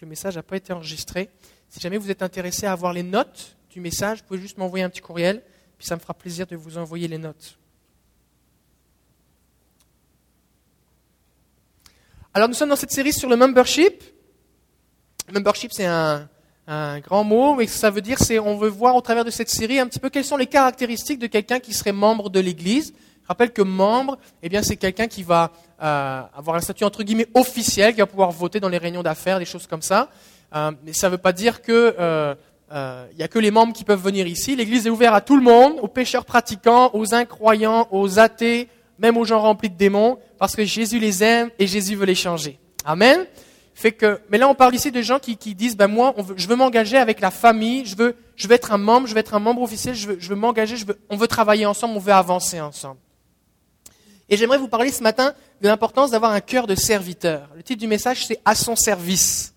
le message n'a pas été enregistré. Si jamais vous êtes intéressé à avoir les notes du message, vous pouvez juste m'envoyer un petit courriel, puis ça me fera plaisir de vous envoyer les notes. Alors nous sommes dans cette série sur le membership. Membership, c'est un, grand mot, mais ça veut dire, c'est on veut voir au travers de cette série un petit peu quelles sont les caractéristiques de quelqu'un qui serait membre de l'Église. Rappelle que membre, eh bien, c'est quelqu'un qui va euh, avoir un statut entre guillemets officiel, qui va pouvoir voter dans les réunions d'affaires, des choses comme ça. Euh, mais ça ne veut pas dire que euh, il n'y a que les membres qui peuvent venir ici. L'Église est ouverte à tout le monde, aux pécheurs pratiquants, aux incroyants, aux athées, même aux gens remplis de démons, parce que Jésus les aime et Jésus veut les changer. Amen. Fait que, mais là, on parle ici de gens qui, qui disent, ben moi, je veux m'engager avec la famille, je veux, je veux être un membre, je veux être un membre officiel, je veux, je veux m'engager, je veux, on veut travailler ensemble, on veut avancer ensemble. Et j'aimerais vous parler ce matin de l'importance d'avoir un cœur de serviteur. Le titre du message, c'est À son service.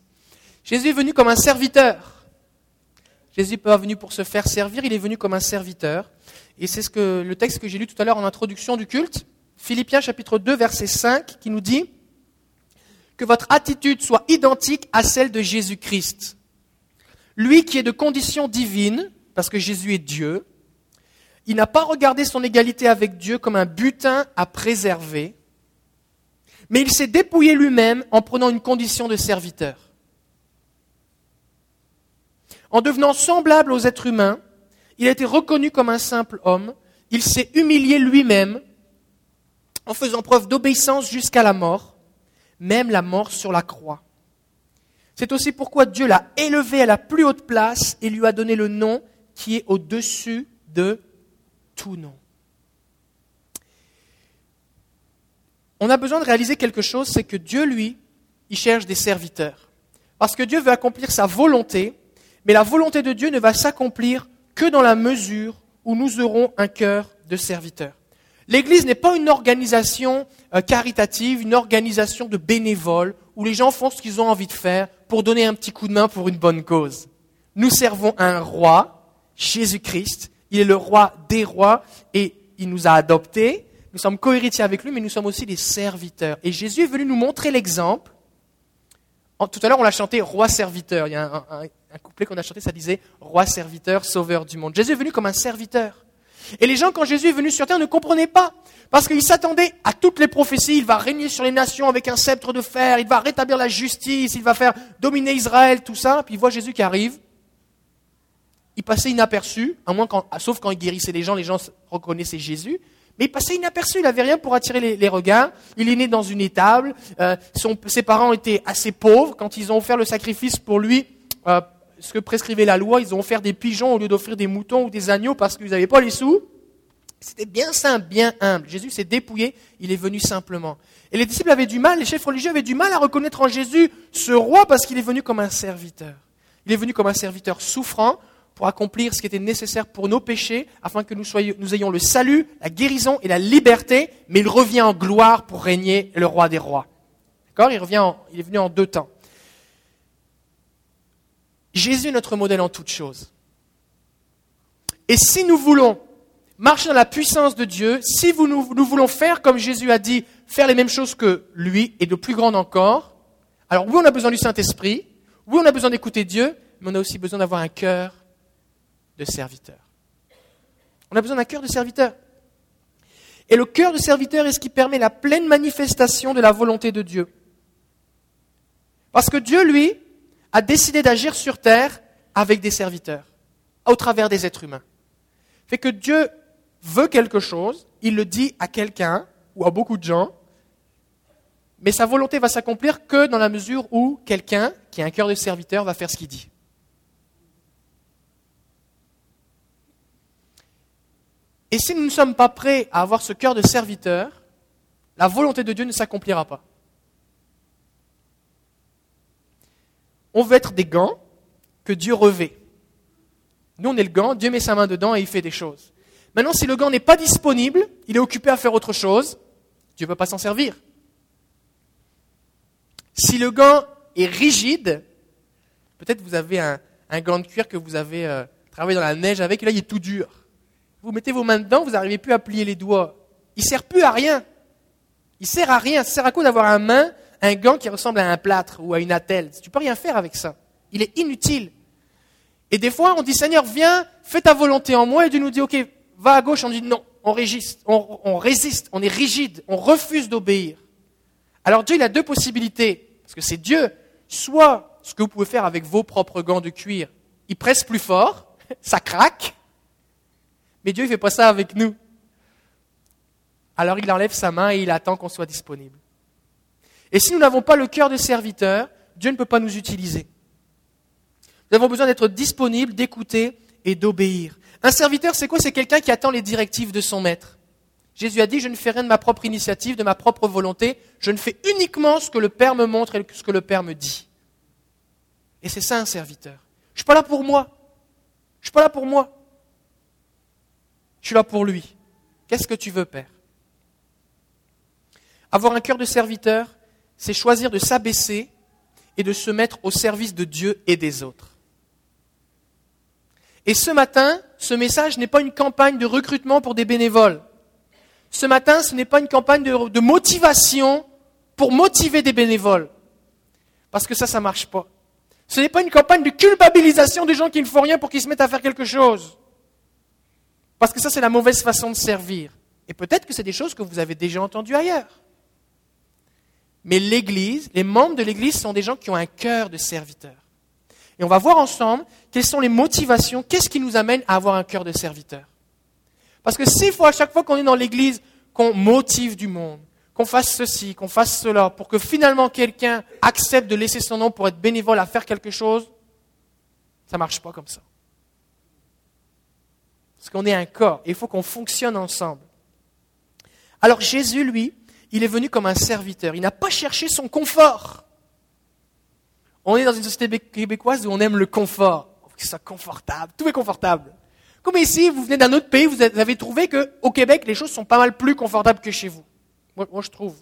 Jésus est venu comme un serviteur. Jésus n'est pas venu pour se faire servir, il est venu comme un serviteur. Et c'est ce que le texte que j'ai lu tout à l'heure en introduction du culte. Philippiens chapitre 2 verset 5 qui nous dit que votre attitude soit identique à celle de Jésus-Christ. Lui qui est de condition divine, parce que Jésus est Dieu, il n'a pas regardé son égalité avec Dieu comme un butin à préserver, mais il s'est dépouillé lui-même en prenant une condition de serviteur. En devenant semblable aux êtres humains, il a été reconnu comme un simple homme, il s'est humilié lui-même en faisant preuve d'obéissance jusqu'à la mort, même la mort sur la croix. C'est aussi pourquoi Dieu l'a élevé à la plus haute place et lui a donné le nom qui est au-dessus de tout. On a besoin de réaliser quelque chose, c'est que Dieu, lui, il cherche des serviteurs. Parce que Dieu veut accomplir sa volonté, mais la volonté de Dieu ne va s'accomplir que dans la mesure où nous aurons un cœur de serviteur. L'Église n'est pas une organisation euh, caritative, une organisation de bénévoles où les gens font ce qu'ils ont envie de faire pour donner un petit coup de main pour une bonne cause. Nous servons un roi, Jésus-Christ. Il est le roi des rois et il nous a adoptés. Nous sommes cohéritiers avec lui, mais nous sommes aussi des serviteurs. Et Jésus est venu nous montrer l'exemple. Tout à l'heure, on l'a chanté roi serviteur. Il y a un, couplet qu'on a chanté, ça disait roi serviteur, sauveur du monde. Jésus est venu comme un serviteur. Et les gens, quand Jésus est venu sur terre, ne comprenaient pas. Parce qu'ils s'attendaient à toutes les prophéties. Il va régner sur les nations avec un sceptre de fer. Il va rétablir la justice. Il va faire dominer Israël, tout ça. Puis il voit Jésus qui arrive. Il passait inaperçu, sauf quand il guérissait les gens, les gens reconnaissaient Jésus. Mais il passait inaperçu, il n'avait rien pour attirer les, regards. Il est né dans une étable. Euh, ses parents étaient assez pauvres. Quand ils ont offert le sacrifice pour lui, euh, ce que prescrivait la loi, ils ont offert des pigeons au lieu d'offrir des moutons ou des agneaux parce qu'ils n'avaient pas les sous. C'était bien simple, bien humble. Jésus s'est dépouillé, il est venu simplement. Et les disciples avaient du mal, les chefs religieux avaient du mal à reconnaître en Jésus ce roi parce qu'il est venu comme un serviteur. Il est venu comme un serviteur souffrant pour accomplir ce qui était nécessaire pour nos péchés, afin que nous, soyons, nous ayons le salut, la guérison et la liberté, mais il revient en gloire pour régner le roi des rois. D'accord? Il, est venu en deux temps. Jésus est notre modèle en toutes choses. Et si nous voulons marcher dans la puissance de Dieu, si nous, voulons faire comme Jésus a dit, faire les mêmes choses que lui et de plus grandes encore, alors oui, on a besoin du Saint-Esprit, oui, on a besoin d'écouter Dieu, mais on a aussi besoin d'avoir un cœur de serviteur. On a besoin d'un cœur de serviteur. Et le cœur de serviteur est ce qui permet la pleine manifestation de la volonté de Dieu. Parce que Dieu, lui, a décidé d'agir sur terre avec des serviteurs, au travers des êtres humains. Fait que Dieu veut quelque chose, il le dit à quelqu'un ou à beaucoup de gens, mais sa volonté va s'accomplir que dans la mesure où quelqu'un qui a un cœur de serviteur va faire ce qu'il dit. Et si nous ne sommes pas prêts à avoir ce cœur de serviteur, la volonté de Dieu ne s'accomplira pas. on veut être des gants que Dieu revêt. Nous, on est le gant, Dieu met sa main dedans et il fait des choses. Maintenant, si le gant n'est pas disponible, il est occupé à faire autre chose, Dieu ne peut pas s'en servir. Si le gant est rigide, peut-être vous avez un, gant de cuir que vous avez euh, travaillé dans la neige avec, et là il est tout dur. Vous mettez vos mains dedans, vous n'arrivez plus à plier les doigts. Il sert plus à rien. Il sert à rien. Ça sert à quoi d'avoir un main, un gant qui ressemble à un plâtre ou à une attelle? Tu peux rien faire avec ça. Il est inutile. Et des fois, on dit, Seigneur, viens, fais ta volonté en moi. Et Dieu nous dit, OK, va à gauche. On dit, non, on résiste, on, on résiste, on est rigide, on refuse d'obéir. Alors Dieu, il a deux possibilités. Parce que c'est Dieu. Soit ce que vous pouvez faire avec vos propres gants de cuir, il presse plus fort, ça craque. Mais Dieu, il fait pas ça avec nous. Alors il enlève sa main et il attend qu'on soit disponible. Et si nous n'avons pas le cœur de serviteur, Dieu ne peut pas nous utiliser. Nous avons besoin d'être disponibles, d'écouter et d'obéir. Un serviteur, c'est quoi? C'est quelqu'un qui attend les directives de son maître. Jésus a dit, je ne fais rien de ma propre initiative, de ma propre volonté, je ne fais uniquement ce que le Père me montre et ce que le Père me dit. Et c'est ça un serviteur. Je ne suis pas là pour moi. Je ne suis pas là pour moi. Je suis là pour lui. Qu'est-ce que tu veux, Père? Avoir un cœur de serviteur, c'est choisir de s'abaisser et de se mettre au service de Dieu et des autres. Et ce matin, ce message n'est pas une campagne de recrutement pour des bénévoles. Ce matin, ce n'est pas une campagne de, motivation pour motiver des bénévoles. Parce que ça, ça ne marche pas. Ce n'est pas une campagne de culpabilisation des gens qui ne font rien pour qu'ils se mettent à faire quelque chose. Parce que ça, c'est la mauvaise façon de servir. Et peut-être que c'est des choses que vous avez déjà entendues ailleurs. Mais l'Église, les membres de l'Église sont des gens qui ont un cœur de serviteur. Et on va voir ensemble quelles sont les motivations, qu'est-ce qui nous amène à avoir un cœur de serviteur. Parce que s'il faut à chaque fois qu'on est dans l'Église qu'on motive du monde, qu'on fasse ceci, qu'on fasse cela, pour que finalement quelqu'un accepte de laisser son nom pour être bénévole à faire quelque chose, ça ne marche pas comme ça. Parce qu'on est un corps et il faut qu'on fonctionne ensemble. Alors Jésus, lui, il est venu comme un serviteur. Il n'a pas cherché son confort. On est dans une société québécoise où on aime le confort. Que ce soit confortable. Tout est confortable. Comme ici, vous venez d'un autre pays, vous avez trouvé qu'au Québec, les choses sont pas mal plus confortables que chez vous. Moi, je trouve.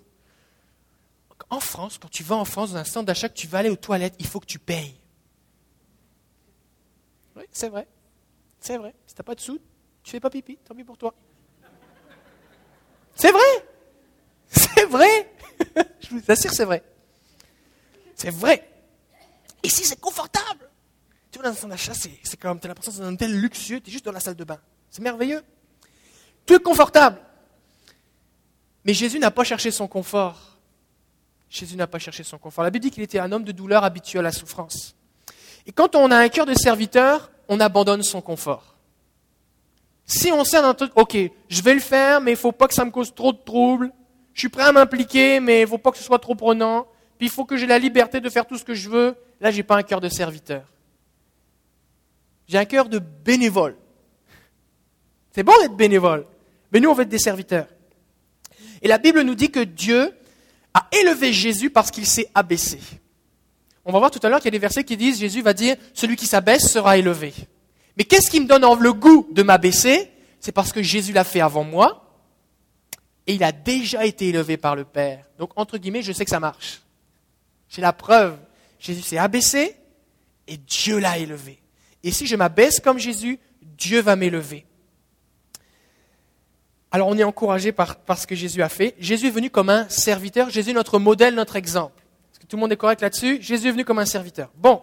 En France, quand tu vas en France, dans un centre d'achat, tu vas aller aux toilettes, il faut que tu payes. Oui, c'est vrai. C'est vrai. Si tu pas de sous, tu fais pas pipi. Tant pis pour toi. C'est vrai. C'est vrai. je vous assure, c'est vrai. C'est vrai. Ici, c'est confortable. Tu vois, dans centre d'achat, c'est comme, tu as l'impression c'est un hôtel luxueux, tu es juste dans la salle de bain. C'est merveilleux. Tout est confortable. Mais Jésus n'a pas cherché son confort. Jésus n'a pas cherché son confort. La Bible dit qu'il était un homme de douleur habitué à la souffrance. Et quand on a un cœur de serviteur, on abandonne son confort. Si on sait un truc, ok, je vais le faire, mais il faut pas que ça me cause trop de troubles. Je suis prêt à m'impliquer, mais il ne faut pas que ce soit trop prenant. Puis il faut que j'ai la liberté de faire tout ce que je veux. Là, je n'ai pas un cœur de serviteur. J'ai un cœur de bénévole. C'est bon d'être bénévole, mais nous, on veut être des serviteurs. Et la Bible nous dit que Dieu a élevé Jésus parce qu'il s'est abaissé. On va voir tout à l'heure qu'il y a des versets qui disent Jésus va dire Celui qui s'abaisse sera élevé. Mais qu'est-ce qui me donne le goût de m'abaisser? C'est parce que Jésus l'a fait avant moi et il a déjà été élevé par le Père. Donc, entre guillemets, je sais que ça marche. J'ai la preuve. Jésus s'est abaissé et Dieu l'a élevé. Et si je m'abaisse comme Jésus, Dieu va m'élever. Alors on est encouragé par, ce que Jésus a fait. Jésus est venu comme un serviteur. Jésus est notre modèle, notre exemple. Est-ce que tout le monde est correct là-dessus? Jésus est venu comme un serviteur. Bon.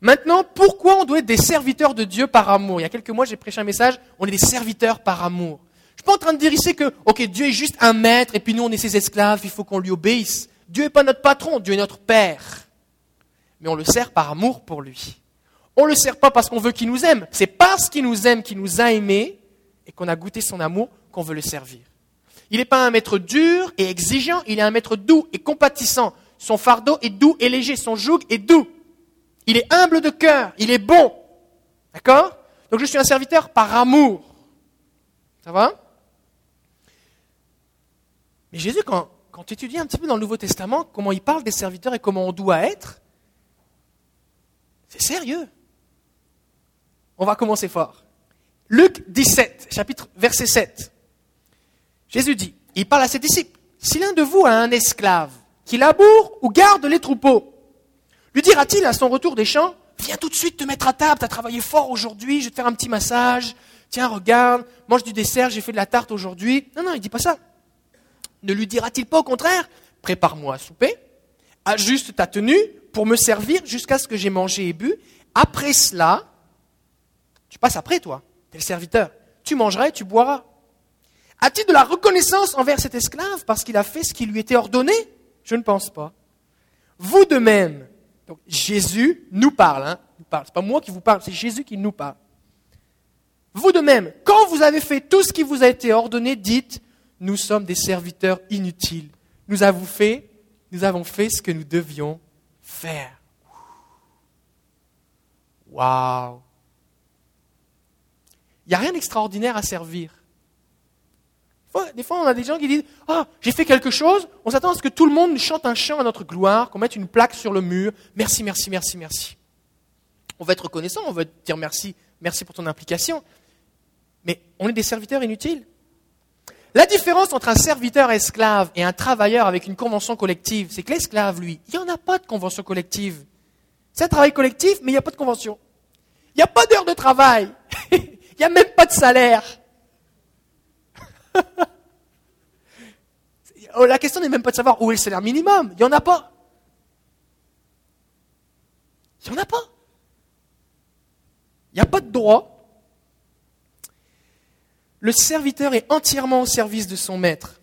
Maintenant, pourquoi on doit être des serviteurs de Dieu par amour? Il y a quelques mois, j'ai prêché un message, on est des serviteurs par amour. Je ne suis pas en train de dire ici que, ok, Dieu est juste un maître et puis nous on est ses esclaves, il faut qu'on lui obéisse. Dieu n'est pas notre patron, Dieu est notre Père. Mais on le sert par amour pour lui. On ne le sert pas parce qu'on veut qu'il nous aime. C'est parce qu'il nous aime, qu'il nous a aimés et qu'on a goûté son amour qu'on veut le servir. Il n'est pas un maître dur et exigeant, il est un maître doux et compatissant. Son fardeau est doux et léger, son joug est doux. Il est humble de cœur, il est bon. D'accord Donc je suis un serviteur par amour. Ça va Mais Jésus, quand, quand tu étudies un petit peu dans le Nouveau Testament, comment il parle des serviteurs et comment on doit être, c'est sérieux. On va commencer fort. Luc 17, chapitre verset 7. Jésus dit, il parle à ses disciples, si l'un de vous a un esclave qui laboure ou garde les troupeaux, lui dira-t-il à son retour des champs, viens tout de suite te mettre à table, tu as travaillé fort aujourd'hui, je vais te faire un petit massage, tiens, regarde, mange du dessert, j'ai fait de la tarte aujourd'hui. Non, non, il dit pas ça. Ne lui dira-t-il pas au contraire, prépare-moi à souper, ajuste ta tenue pour me servir jusqu'à ce que j'ai mangé et bu. Après cela, tu passes après toi, tu es le serviteur. Tu mangeras et tu boiras. A-t-il de la reconnaissance envers cet esclave parce qu'il a fait ce qui lui était ordonné? Je ne pense pas. Vous de même, donc Jésus nous parle, hein, nous. C'est pas moi qui vous parle, c'est Jésus qui nous parle. Vous de même, quand vous avez fait tout ce qui vous a été ordonné, dites, nous sommes des serviteurs inutiles. Nous avons fait, nous avons fait ce que nous devions faire. Waouh! Il n'y a rien d'extraordinaire à servir. Des fois, on a des gens qui disent Ah, j'ai fait quelque chose. On s'attend à ce que tout le monde chante un chant à notre gloire, qu'on mette une plaque sur le mur. Merci, merci, merci, merci. On va être reconnaissant, on va dire merci, merci pour ton implication. Mais on est des serviteurs inutiles. La différence entre un serviteur esclave et un travailleur avec une convention collective, c'est que l'esclave, lui, il n'y en a pas de convention collective. C'est un travail collectif, mais il n'y a pas de convention. Il n'y a pas d'heure de travail. il n'y a même pas de salaire. Oh, la question n'est même pas de savoir où est le salaire minimum. Il n'y en a pas. Il n'y en a pas. Il n'y a pas de droit. Le serviteur est entièrement au service de son maître.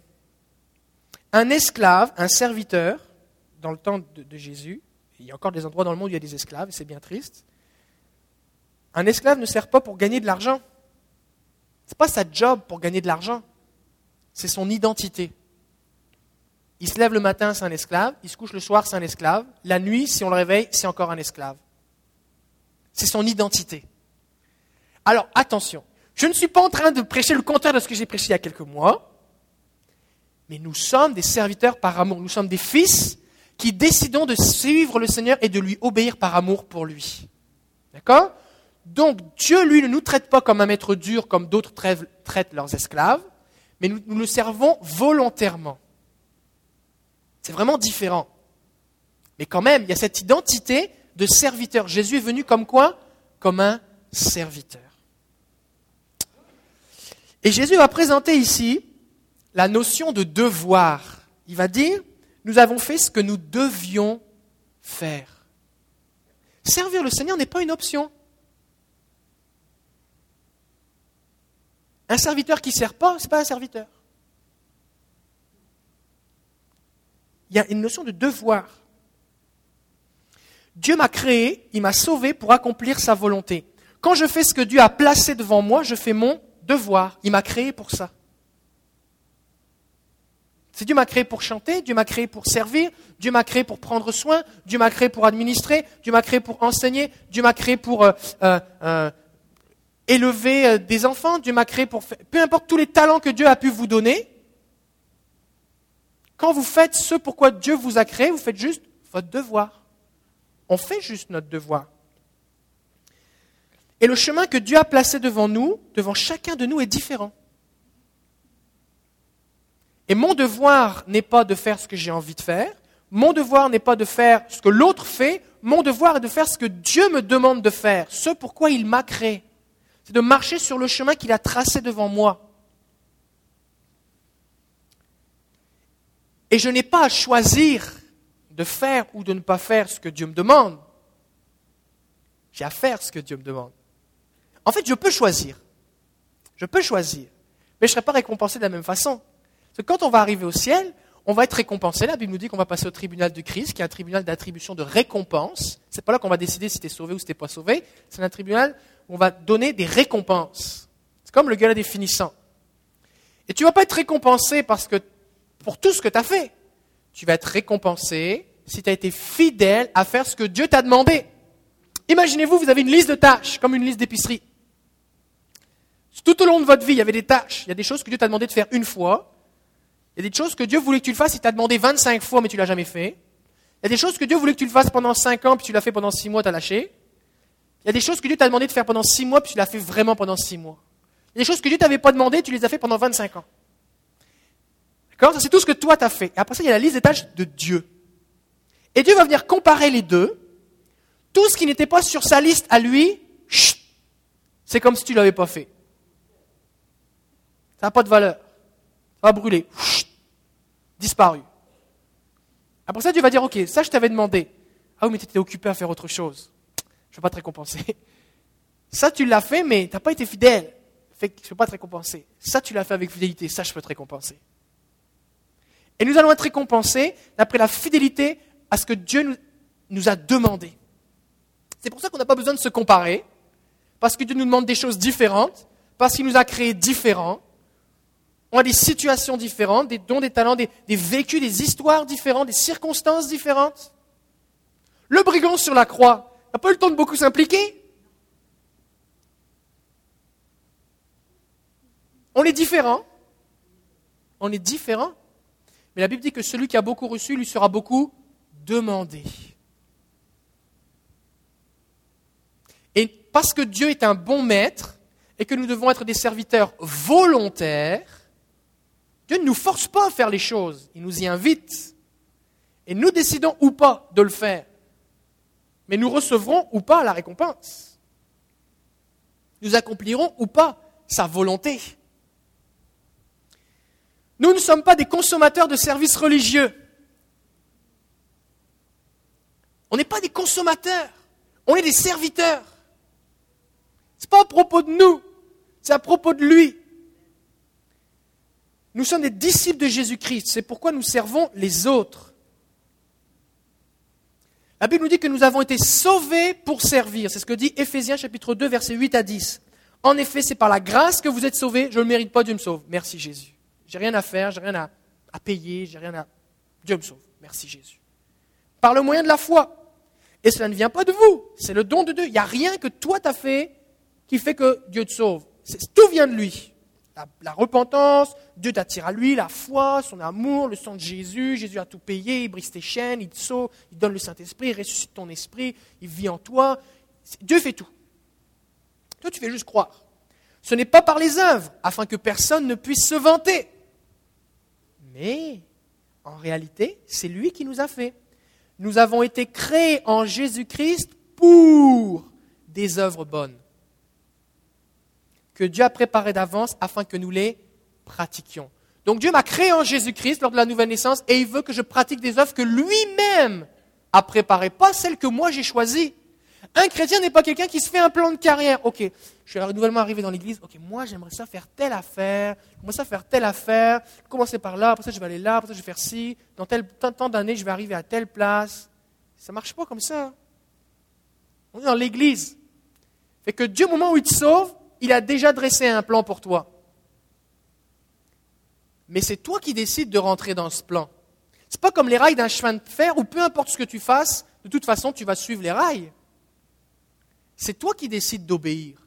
Un esclave, un serviteur, dans le temps de, Jésus, il y a encore des endroits dans le monde où il y a des esclaves, c'est bien triste. Un esclave ne sert pas pour gagner de l'argent. Ce n'est pas sa job pour gagner de l'argent c'est son identité. Il se lève le matin, c'est un esclave. Il se couche le soir, c'est un esclave. La nuit, si on le réveille, c'est encore un esclave. C'est son identité. Alors, attention. Je ne suis pas en train de prêcher le contraire de ce que j'ai prêché il y a quelques mois. Mais nous sommes des serviteurs par amour. Nous sommes des fils qui décidons de suivre le Seigneur et de lui obéir par amour pour lui. D'accord? Donc, Dieu, lui, ne nous traite pas comme un maître dur, comme d'autres traitent leurs esclaves mais nous, le servons volontairement. C'est vraiment différent. Mais quand même, il y a cette identité de serviteur. Jésus est venu comme quoi? Comme un serviteur. Et Jésus va présenter ici la notion de devoir. Il va dire, nous avons fait ce que nous devions faire. Servir le Seigneur n'est pas une option. Un serviteur qui ne sert pas, ce n'est pas un serviteur. Il y a une notion de devoir. Dieu m'a créé, il m'a sauvé pour accomplir sa volonté. Quand je fais ce que Dieu a placé devant moi, je fais mon devoir. Il m'a créé pour ça. C'est Dieu m'a créé pour chanter, Dieu m'a créé pour servir, Dieu m'a créé pour prendre soin, Dieu m'a créé pour administrer, Dieu m'a créé pour enseigner, Dieu m'a créé pour euh, euh, euh, élever euh, des enfants, Dieu m'a créé pour faire, peu importe tous les talents que Dieu a pu vous donner, quand vous faites ce pourquoi Dieu vous a créé, vous faites juste votre devoir. On fait juste notre devoir. Et le chemin que Dieu a placé devant nous, devant chacun de nous, est différent. Et mon devoir n'est pas de faire ce que j'ai envie de faire, mon devoir n'est pas de faire ce que l'autre fait, mon devoir est de faire ce que Dieu me demande de faire, ce pourquoi il m'a créé c'est de marcher sur le chemin qu'il a tracé devant moi. Et je n'ai pas à choisir de faire ou de ne pas faire ce que Dieu me demande. J'ai à faire ce que Dieu me demande. En fait, je peux choisir. Je peux choisir. Mais je ne serai pas récompensé de la même façon. Parce que quand on va arriver au ciel, on va être récompensé. La Bible nous dit qu'on va passer au tribunal du Christ, qui est un tribunal d'attribution de récompense. C'est pas là qu'on va décider si tu es sauvé ou si tu n'es pas sauvé. C'est un tribunal on va donner des récompenses. C'est comme le gala des finissants. Et tu ne vas pas être récompensé parce que, pour tout ce que tu as fait. Tu vas être récompensé si tu as été fidèle à faire ce que Dieu t'a demandé. Imaginez-vous, vous avez une liste de tâches, comme une liste d'épicerie. Tout au long de votre vie, il y avait des tâches. Il y a des choses que Dieu t'a demandé de faire une fois. Il y a des choses que Dieu voulait que tu le fasses, il t'a demandé 25 fois, mais tu l'as jamais fait. Il y a des choses que Dieu voulait que tu le fasses pendant 5 ans, puis tu l'as fait pendant 6 mois, tu as lâché. Il y a des choses que Dieu t'a demandé de faire pendant six mois, puis tu l'as fait vraiment pendant six mois. Il y a des choses que Dieu t'avait pas demandé, tu les as fait pendant 25 ans. D'accord? Ça, c'est tout ce que toi t'as fait. Et après ça, il y a la liste des tâches de Dieu. Et Dieu va venir comparer les deux. Tout ce qui n'était pas sur sa liste à lui, c'est comme si tu l'avais pas fait. Ça n'a pas de valeur. Ça va brûler. disparu. Après ça, Dieu va dire, ok, ça je t'avais demandé. Ah oui, mais tu étais occupé à faire autre chose. Je ne veux pas te récompenser. Ça, tu l'as fait, mais tu n'as pas été fidèle. Je ne peux pas te récompenser. Ça, tu l'as fait avec fidélité. Ça, je peux te récompenser. Et nous allons être récompensés d'après la fidélité à ce que Dieu nous, a demandé. C'est pour ça qu'on n'a pas besoin de se comparer, parce que Dieu nous demande des choses différentes, parce qu'il nous a créés différents. On a des situations différentes, des dons, des talents, des vécus, des histoires différentes, des circonstances différentes. Le brigand sur la croix n'a pas eu le temps de beaucoup s'impliquer? On est différents. On est différents. Mais la Bible dit que celui qui a beaucoup reçu lui sera beaucoup demandé. Et parce que Dieu est un bon maître et que nous devons être des serviteurs volontaires, Dieu ne nous force pas à faire les choses, il nous y invite. Et nous décidons ou pas de le faire. Mais nous recevrons ou pas la récompense. Nous accomplirons ou pas sa volonté. Nous ne sommes pas des consommateurs de services religieux. On n'est pas des consommateurs, on est des serviteurs. Ce n'est pas à propos de nous, c'est à propos de lui. Nous sommes des disciples de Jésus-Christ, c'est pourquoi nous servons les autres. La Bible nous dit que nous avons été sauvés pour servir. C'est ce que dit Éphésiens chapitre 2 versets 8 à 10. En effet, c'est par la grâce que vous êtes sauvés. Je ne le mérite pas, Dieu me sauve. Merci Jésus. J'ai rien à faire, j'ai rien à, à payer, j'ai rien à. Dieu me sauve. Merci Jésus. Par le moyen de la foi. Et cela ne vient pas de vous, c'est le don de Dieu. Il n'y a rien que toi t'as fait qui fait que Dieu te sauve. Tout vient de lui. La, repentance, Dieu t'attire à lui, la foi, son amour, le sang de Jésus, Jésus a tout payé, il brise tes chaînes, il te sauve, il donne le Saint-Esprit, il ressuscite ton esprit, il vit en toi. Dieu fait tout. Toi, tu fais juste croire. Ce n'est pas par les œuvres, afin que personne ne puisse se vanter. Mais en réalité, c'est lui qui nous a fait. Nous avons été créés en Jésus-Christ pour des œuvres bonnes que Dieu a préparées d'avance afin que nous les pratiquions. Donc Dieu m'a créé en Jésus-Christ lors de la nouvelle naissance et il veut que je pratique des œuvres que lui-même a préparées, pas celles que moi j'ai choisies. Un chrétien n'est pas quelqu'un qui se fait un plan de carrière. Ok, je suis nouvellement arrivé dans l'église. Ok, moi j'aimerais ça faire telle affaire, commencer à faire telle affaire, commencer par là, après ça je vais aller là, après ça je vais faire ci. Dans tel temps d'années, je vais arriver à telle place. Ça marche pas comme ça. On est dans l'église. Fait que Dieu, au moment où il te sauve, il a déjà dressé un plan pour toi. Mais c'est toi qui décides de rentrer dans ce plan. C'est pas comme les rails d'un chemin de fer où peu importe ce que tu fasses, de toute façon tu vas suivre les rails. C'est toi qui décides d'obéir.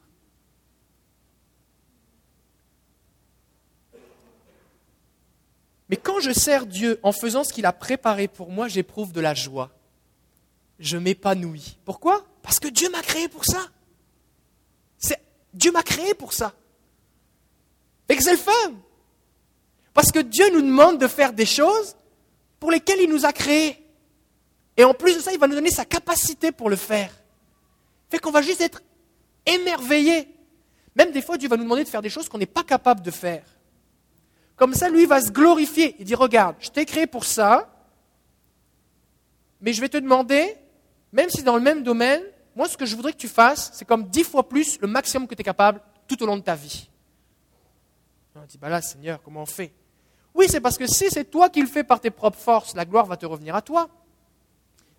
Mais quand je sers Dieu en faisant ce qu'il a préparé pour moi, j'éprouve de la joie. Je m'épanouis. Pourquoi? Parce que Dieu m'a créé pour ça. Dieu m'a créé pour ça. Et c'est le. Parce que Dieu nous demande de faire des choses pour lesquelles il nous a créés. Et en plus de ça, il va nous donner sa capacité pour le faire. Fait qu'on va juste être émerveillé. Même des fois, Dieu va nous demander de faire des choses qu'on n'est pas capable de faire. Comme ça, lui va se glorifier. Il dit, regarde, je t'ai créé pour ça, mais je vais te demander, même si dans le même domaine, moi, ce que je voudrais que tu fasses, c'est comme dix fois plus le maximum que tu es capable tout au long de ta vie. On dit, bah là, Seigneur, comment on fait? Oui, c'est parce que si c'est toi qui le fais par tes propres forces, la gloire va te revenir à toi.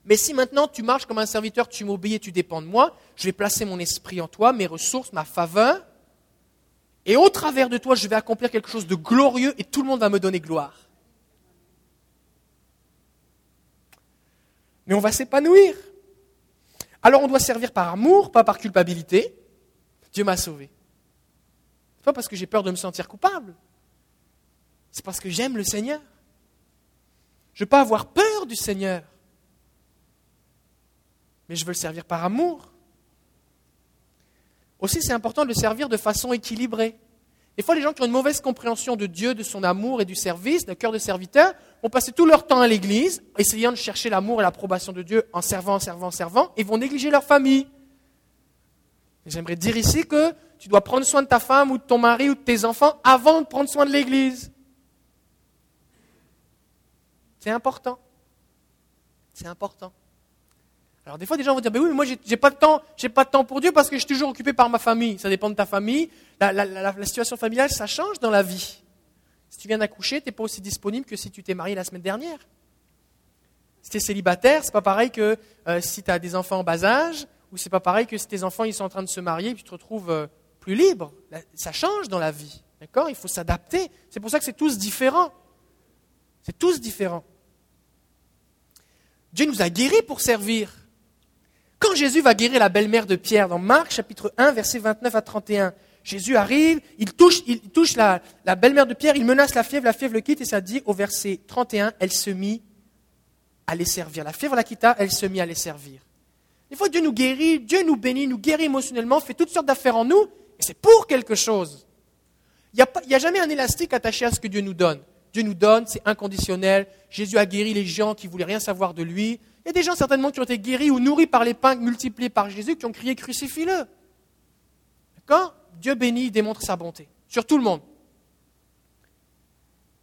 Mais si maintenant tu marches comme un serviteur, tu m'obéis, tu dépends de moi, je vais placer mon esprit en toi, mes ressources, ma faveur, et au travers de toi, je vais accomplir quelque chose de glorieux et tout le monde va me donner gloire. Mais on va s'épanouir. Alors on doit servir par amour, pas par culpabilité. Dieu m'a sauvé. Ce pas parce que j'ai peur de me sentir coupable. C'est parce que j'aime le Seigneur. Je ne veux pas avoir peur du Seigneur mais je veux le servir par amour. Aussi, c'est important de le servir de façon équilibrée. Des fois, les gens qui ont une mauvaise compréhension de Dieu, de son amour et du service, d'un cœur de serviteur, vont passer tout leur temps à l'église, essayant de chercher l'amour et l'approbation de Dieu en servant, servant, servant, et vont négliger leur famille. J'aimerais dire ici que tu dois prendre soin de ta femme ou de ton mari ou de tes enfants avant de prendre soin de l'église. C'est important. C'est important. Alors des fois, des gens vont dire, ben oui, mais moi, j'ai pas de temps, pas de temps pour Dieu parce que je suis toujours occupé par ma famille. Ça dépend de ta famille. La, situation familiale, ça change dans la vie. Si tu viens d'accoucher, tu n'es pas aussi disponible que si tu t'es marié la semaine dernière. Si tu es célibataire, c'est pas pareil que euh, si tu as des enfants en bas âge, ou c'est pas pareil que si tes enfants ils sont en train de se marier et tu te retrouves euh, plus libre. Ça change dans la vie. D'accord? Il faut s'adapter. C'est pour ça que c'est tous différents. C'est tous différents. Dieu nous a guéris pour servir. Quand Jésus va guérir la belle-mère de Pierre dans Marc chapitre 1 versets 29 à 31, Jésus arrive, il touche, il touche la, belle-mère de Pierre, il menace la fièvre, la fièvre le quitte et ça dit au verset 31, elle se mit à les servir. La fièvre la quitta, elle se mit à les servir. Des fois, Dieu nous guérit, Dieu nous bénit, nous guérit émotionnellement, fait toutes sortes d'affaires en nous, et c'est pour quelque chose. Il n'y a, a, jamais un élastique attaché à ce que Dieu nous donne. Dieu nous donne, c'est inconditionnel. Jésus a guéri les gens qui voulaient rien savoir de lui. Il y a des gens certainement qui ont été guéris ou nourris par les pains multipliés par Jésus qui ont crié crucifie-le. D'accord? Dieu bénit, démontre sa bonté sur tout le monde.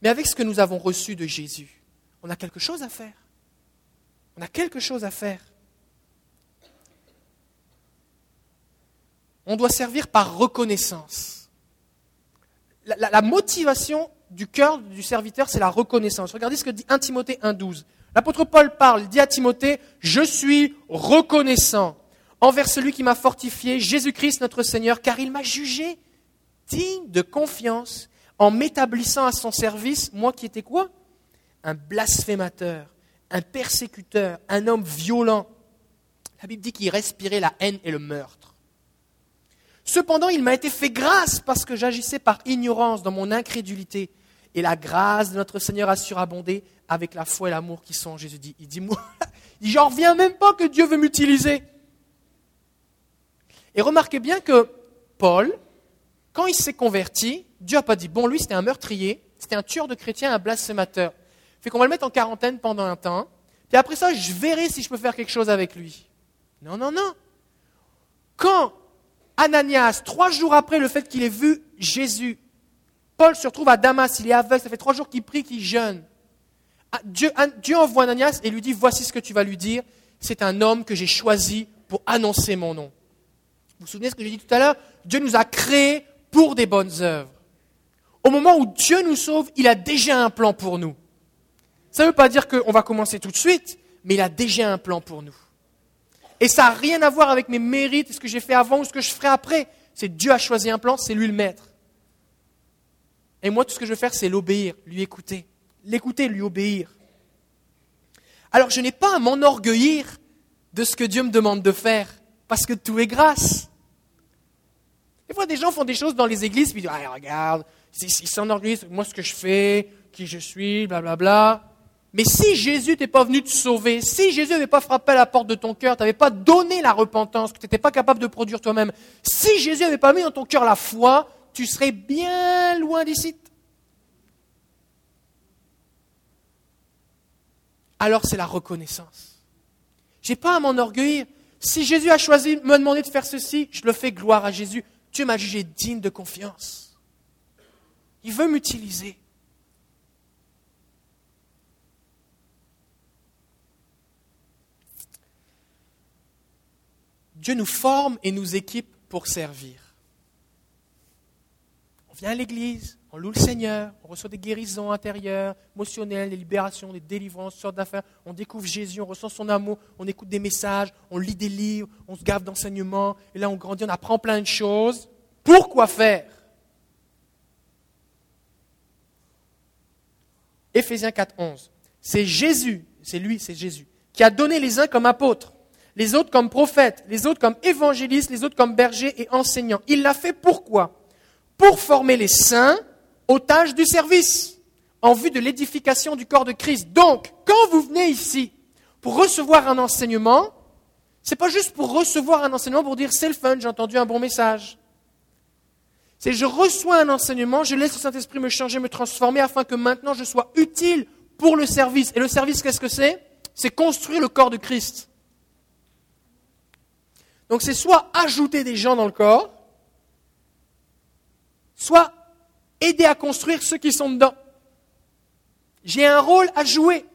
Mais avec ce que nous avons reçu de Jésus, on a quelque chose à faire. On a quelque chose à faire. On doit servir par reconnaissance. La, motivation du cœur du serviteur, c'est la reconnaissance. Regardez ce que dit 1 Timothée 1.12. L'apôtre Paul parle, il dit à Timothée, je suis reconnaissant envers celui qui m'a fortifié, Jésus-Christ notre Seigneur, car il m'a jugé digne de confiance en m'établissant à son service, moi qui étais quoi? Un blasphémateur, un persécuteur, un homme violent. La Bible dit qu'il respirait la haine et le meurtre. Cependant, il m'a été fait grâce parce que j'agissais par ignorance dans mon incrédulité. Et la grâce de notre Seigneur a surabondé avec la foi et l'amour qui sont Jésus dit. Il dit, moi, j'en reviens même pas que Dieu veut m'utiliser. Et remarquez bien que Paul, quand il s'est converti, Dieu n'a pas dit, bon, lui c'était un meurtrier, c'était un tueur de chrétiens, un blasphémateur. Fait qu'on va le mettre en quarantaine pendant un temps, puis après ça, je verrai si je peux faire quelque chose avec lui. Non, non, non. Quand Ananias, trois jours après le fait qu'il ait vu Jésus, Paul se retrouve à Damas, il est aveugle, ça fait trois jours qu'il prie, qu'il jeûne. Ah, Dieu, Dieu envoie Ananias et lui dit, voici ce que tu vas lui dire, c'est un homme que j'ai choisi pour annoncer mon nom. Vous vous souvenez ce que j'ai dit tout à l'heure? Dieu nous a créés pour des bonnes œuvres. Au moment où Dieu nous sauve, il a déjà un plan pour nous. Ça ne veut pas dire qu'on va commencer tout de suite, mais il a déjà un plan pour nous. Et ça n'a rien à voir avec mes mérites, ce que j'ai fait avant ou ce que je ferai après. C'est Dieu a choisi un plan, c'est lui le maître. Et moi, tout ce que je veux faire, c'est l'obéir, lui écouter. L'écouter, lui obéir. Alors, je n'ai pas à m'enorgueillir de ce que Dieu me demande de faire, parce que tout est grâce. Des fois, des gens font des choses dans les églises, puis ils disent, ah, regarde, ils s'enorgueillissent, moi, ce que je fais, qui je suis, blablabla. Bla, bla. Mais si Jésus n'était pas venu te sauver, si Jésus n'avait pas frappé à la porte de ton cœur, tu n'avais pas donné la repentance que tu n'étais pas capable de produire toi-même, si Jésus n'avait pas mis dans ton cœur la foi, tu serais bien loin d'ici. Alors c'est la reconnaissance. Je n'ai pas à m'enorgueillir. Si Jésus a choisi de me demander de faire ceci, je le fais gloire à Jésus. Dieu m'a jugé digne de confiance. Il veut m'utiliser. Dieu nous forme et nous équipe pour servir. On vient à l'église, on loue le Seigneur, on reçoit des guérisons intérieures, émotionnelles, des libérations, des délivrances, sortes d'affaires. On découvre Jésus, on ressent son amour, on écoute des messages, on lit des livres, on se gave d'enseignements, et là on grandit, on apprend plein de choses. Pourquoi faire? Éphésiens 4, 11. C'est Jésus, c'est lui, c'est Jésus, qui a donné les uns comme apôtres, les autres comme prophètes, les autres comme évangélistes, les autres comme bergers et enseignants. Il l'a fait pourquoi? Pour former les saints tâches du service, en vue de l'édification du corps de Christ. Donc, quand vous venez ici pour recevoir un enseignement, c'est pas juste pour recevoir un enseignement pour dire c'est le fun, j'ai entendu un bon message. C'est je reçois un enseignement, je laisse le Saint-Esprit me changer, me transformer afin que maintenant je sois utile pour le service. Et le service, qu'est-ce que c'est? C'est construire le corps de Christ. Donc c'est soit ajouter des gens dans le corps, soit aider à construire ceux qui sont dedans. J'ai un rôle à jouer.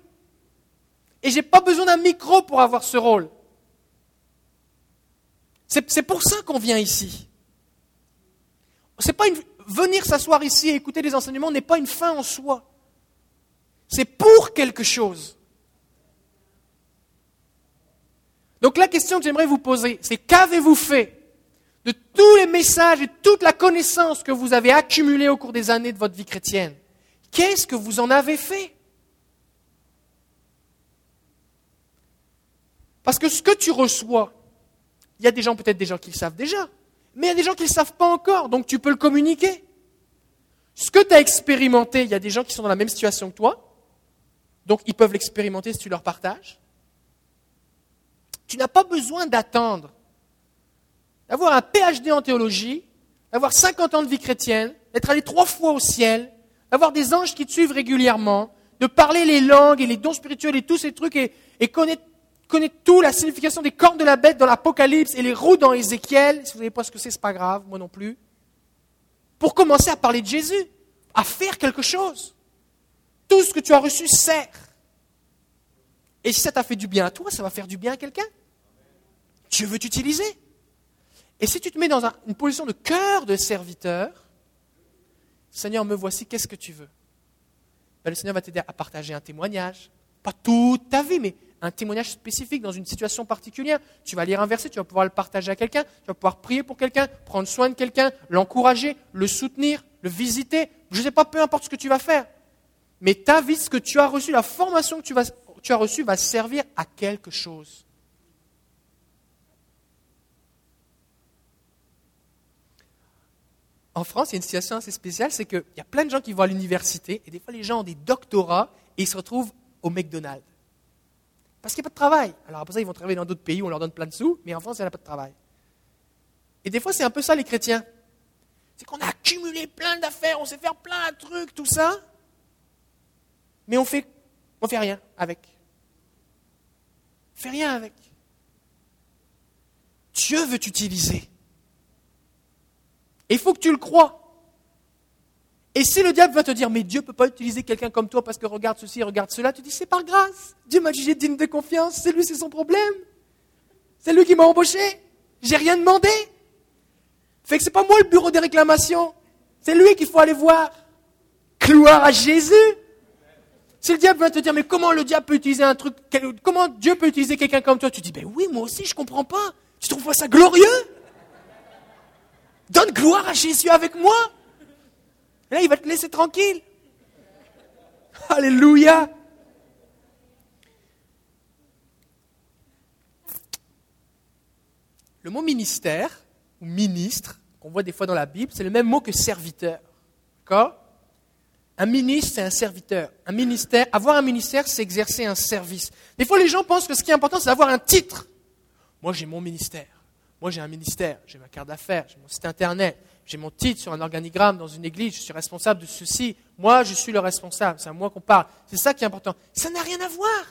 Et j'ai pas besoin d'un micro pour avoir ce rôle. C'est pour ça qu'on vient ici. Pas venir s'asseoir ici et écouter les enseignements n'est pas une fin en soi. C'est pour quelque chose. Donc la question que j'aimerais vous poser, c'est qu'avez-vous fait de tous les messages et toute la connaissance que vous avez accumulée au cours des années de votre vie chrétienne Qu'est-ce que vous en avez fait? Parce que ce que tu reçois, il y a des gens, peut-être des gens qui le savent déjà, mais il y a des gens qui ne le savent pas encore, donc tu peux le communiquer. Ce que tu as expérimenté, il y a des gens qui sont dans la même situation que toi, donc ils peuvent l'expérimenter si tu leur partages. Tu n'as pas besoin d'attendre, d'avoir un PhD en théologie, d'avoir 50 ans de vie chrétienne, d'être allé trois fois au ciel, d'avoir des anges qui te suivent régulièrement, de parler les langues et les dons spirituels et tous ces trucs et, connaître connaît tout, la signification des cornes de la bête dans l'Apocalypse et les roues dans Ézéchiel. Si vous ne savez pas ce que c'est, ce n'est pas grave, moi non plus. Pour commencer à parler de Jésus, à faire quelque chose. Tout ce que tu as reçu sert. Et si ça t'a fait du bien à toi, ça va faire du bien à quelqu'un. Dieu veut t'utiliser. Et si tu te mets dans une position de cœur de serviteur, Seigneur, me voici, qu'est-ce que tu veux? Ben, Le Seigneur va t'aider à partager un témoignage. Pas toute ta vie, mais un témoignage spécifique dans une situation particulière. Tu vas lire un verset, tu vas pouvoir le partager à quelqu'un, tu vas pouvoir prier pour quelqu'un, prendre soin de quelqu'un, l'encourager, le soutenir, le visiter. Je ne sais pas, peu importe ce que tu vas faire. Mais ta vie, ce que tu as reçu, la formation que tu, as reçue va servir à quelque chose. En France, il y a une situation assez spéciale, c'est qu'il y a plein de gens qui vont à l'université, et des fois les gens ont des doctorats, et ils se retrouvent au McDonald's. Parce qu'il n'y a pas de travail. Alors après ça, ils vont travailler dans d'autres pays où on leur donne plein de sous, mais en France, il n'y a pas de travail. Et des fois, c'est un peu ça les chrétiens. C'est qu'on a accumulé plein d'affaires, on sait faire plein de trucs, tout ça, mais on fait, on fait rien avec. On fait rien avec. Dieu veut t'utiliser. Il faut que tu le crois. Et si le diable va te dire, mais Dieu ne peut pas utiliser quelqu'un comme toi parce que regarde ceci, regarde cela, tu dis, c'est par grâce. Dieu m'a jugé digne de confiance, c'est lui, c'est son problème. C'est lui qui m'a embauché. J'ai rien demandé. Fait que c'est pas moi le bureau des réclamations. C'est lui qu'il faut aller voir. Gloire à Jésus. Si le diable va te dire, mais comment le diable peut utiliser un truc, comment Dieu peut utiliser quelqu'un comme toi, tu dis, ben oui, moi aussi, je comprends pas. Tu trouves pas ça glorieux? Donne gloire à Jésus avec moi. Et là, il va te laisser tranquille. Alléluia. Le mot ministère, ou ministre, qu'on voit des fois dans la Bible, c'est le même mot que serviteur. D'accord? Un ministre, c'est un serviteur. Un ministère, avoir un ministère, c'est exercer un service. Des fois, les gens pensent que ce qui est important, c'est d'avoir un titre. Moi, j'ai mon ministère. Moi, j'ai un ministère. J'ai ma carte d'affaires. J'ai mon site internet j'ai mon titre sur un organigramme dans une église, je suis responsable de ceci. Moi, je suis le responsable, c'est à moi qu'on parle. C'est ça qui est important. Ça n'a rien à voir.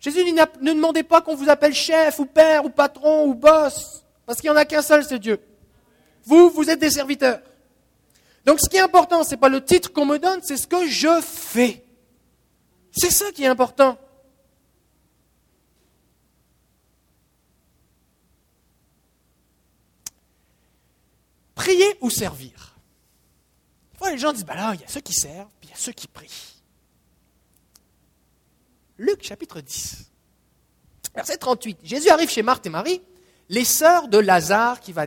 Jésus ne demandez pas qu'on vous appelle chef ou père ou patron ou boss, parce qu'il n'y en a qu'un seul, c'est Dieu. Vous, vous êtes des serviteurs. Donc ce qui est important, ce n'est pas le titre qu'on me donne, c'est ce que je fais. C'est ça qui est important. Prier ou servir les gens disent, bah là, il y a ceux qui servent, puis il y a ceux qui prient. Luc chapitre 10, verset 38. Jésus arrive chez Marthe et Marie, les sœurs de Lazare qui va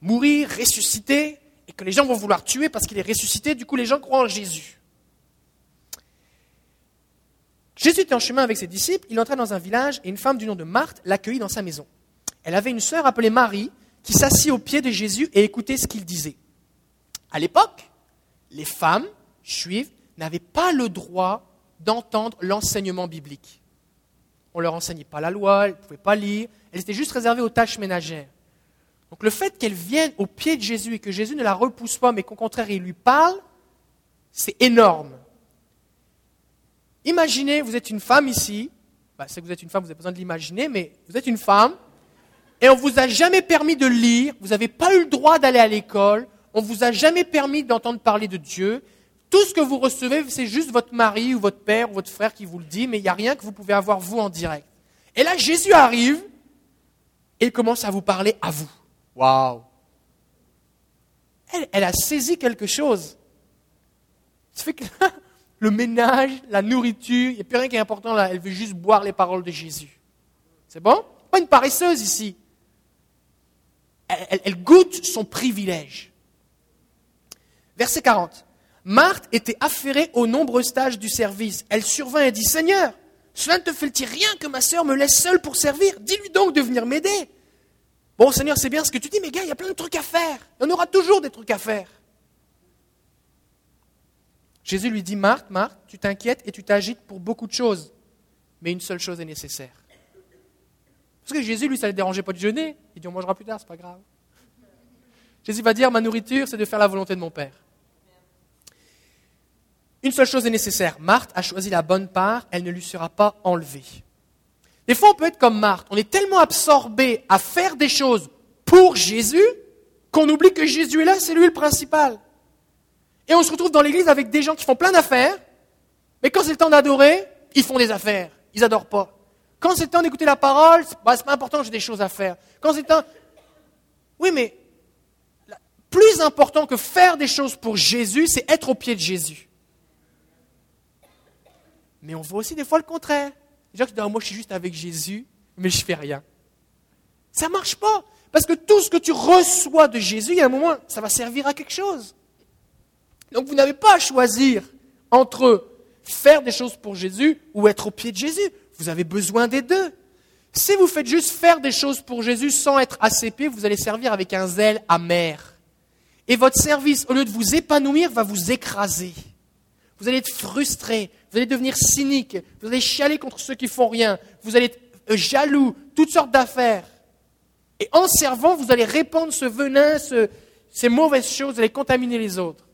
mourir, ressusciter, et que les gens vont vouloir tuer parce qu'il est ressuscité. Du coup, les gens croient en Jésus. Jésus était en chemin avec ses disciples, il entra dans un village et une femme du nom de Marthe l'accueillit dans sa maison. Elle avait une sœur appelée Marie qui s'assit aux pieds de Jésus et écoutait ce qu'il disait. À l'époque, les femmes juives n'avaient pas le droit d'entendre l'enseignement biblique. On ne leur enseignait pas la loi, elles ne pouvaient pas lire, elles étaient juste réservées aux tâches ménagères. Donc le fait qu'elles viennent aux pieds de Jésus et que Jésus ne la repousse pas, mais qu'au contraire il lui parle, c'est énorme. Imaginez, vous êtes une femme ici, bah, c'est que vous êtes une femme, vous avez besoin de l'imaginer, mais vous êtes une femme, et on ne vous a jamais permis de lire, vous n'avez pas eu le droit d'aller à l'école, on ne vous a jamais permis d'entendre parler de Dieu, Tout ce que vous recevez, c'est juste votre mari ou votre père ou votre frère qui vous le dit, mais il n'y a rien que vous pouvez avoir vous en direct. Et là, Jésus arrive et commence à vous parler à vous. Waouh elle, elle a saisi quelque chose. Ça fait que le ménage, la nourriture, il n'y a plus rien qui est important là. Elle veut juste boire les paroles de Jésus. C'est bon? Pas une paresseuse ici. Elle, goûte son privilège. Verset 40. Marthe était affairée aux nombreux stages du service. Elle survint et dit Seigneur, cela ne te fait-il rien que ma sœur me laisse seule pour servir? Dis-lui donc de venir m'aider. Bon, Seigneur, c'est bien ce que tu dis, mais gars, il y a plein de trucs à faire. Il y en aura toujours des trucs à faire. Jésus lui dit, Marthe, Marthe, tu t'inquiètes et tu t'agites pour beaucoup de choses, mais une seule chose est nécessaire. Parce que Jésus, lui, ça ne le dérangeait pas de jeûner. Il dit, on mangera plus tard, c'est pas grave. Jésus va dire, ma nourriture, c'est de faire la volonté de mon Père. Une seule chose est nécessaire. Marthe a choisi la bonne part, elle ne lui sera pas enlevée. Des fois, on peut être comme Marthe. On est tellement absorbé à faire des choses pour Jésus qu'on oublie que Jésus est là, c'est lui le principal. Et on se retrouve dans l'église avec des gens qui font plein d'affaires, mais quand c'est le temps d'adorer, ils font des affaires. Ils n'adorent pas. Quand c'est temps d'écouter la parole, bah, c'est pas important, j'ai des choses à faire. Quand c'est le temps. Oui, mais plus important que faire des choses pour Jésus, c'est être au pied de Jésus. Mais on voit aussi des fois le contraire. Les gens disent, moi je suis juste avec Jésus, mais je fais rien. Ça ne marche pas. Parce que tout ce que tu reçois de Jésus, il y a un moment, ça va servir à quelque chose. Donc vous n'avez pas à choisir entre faire des choses pour Jésus ou être au pied de Jésus. Vous avez besoin des deux. Si vous faites juste faire des choses pour Jésus sans être ACP, vous allez servir avec un zèle amer. Et votre service, au lieu de vous épanouir, va vous écraser. Vous allez être frustré, vous allez devenir cynique, vous allez chialer contre ceux qui font rien, vous allez être euh, jaloux, toutes sortes d'affaires. Et en servant, vous allez répandre ce venin, ces mauvaises choses, vous allez contaminer les autres.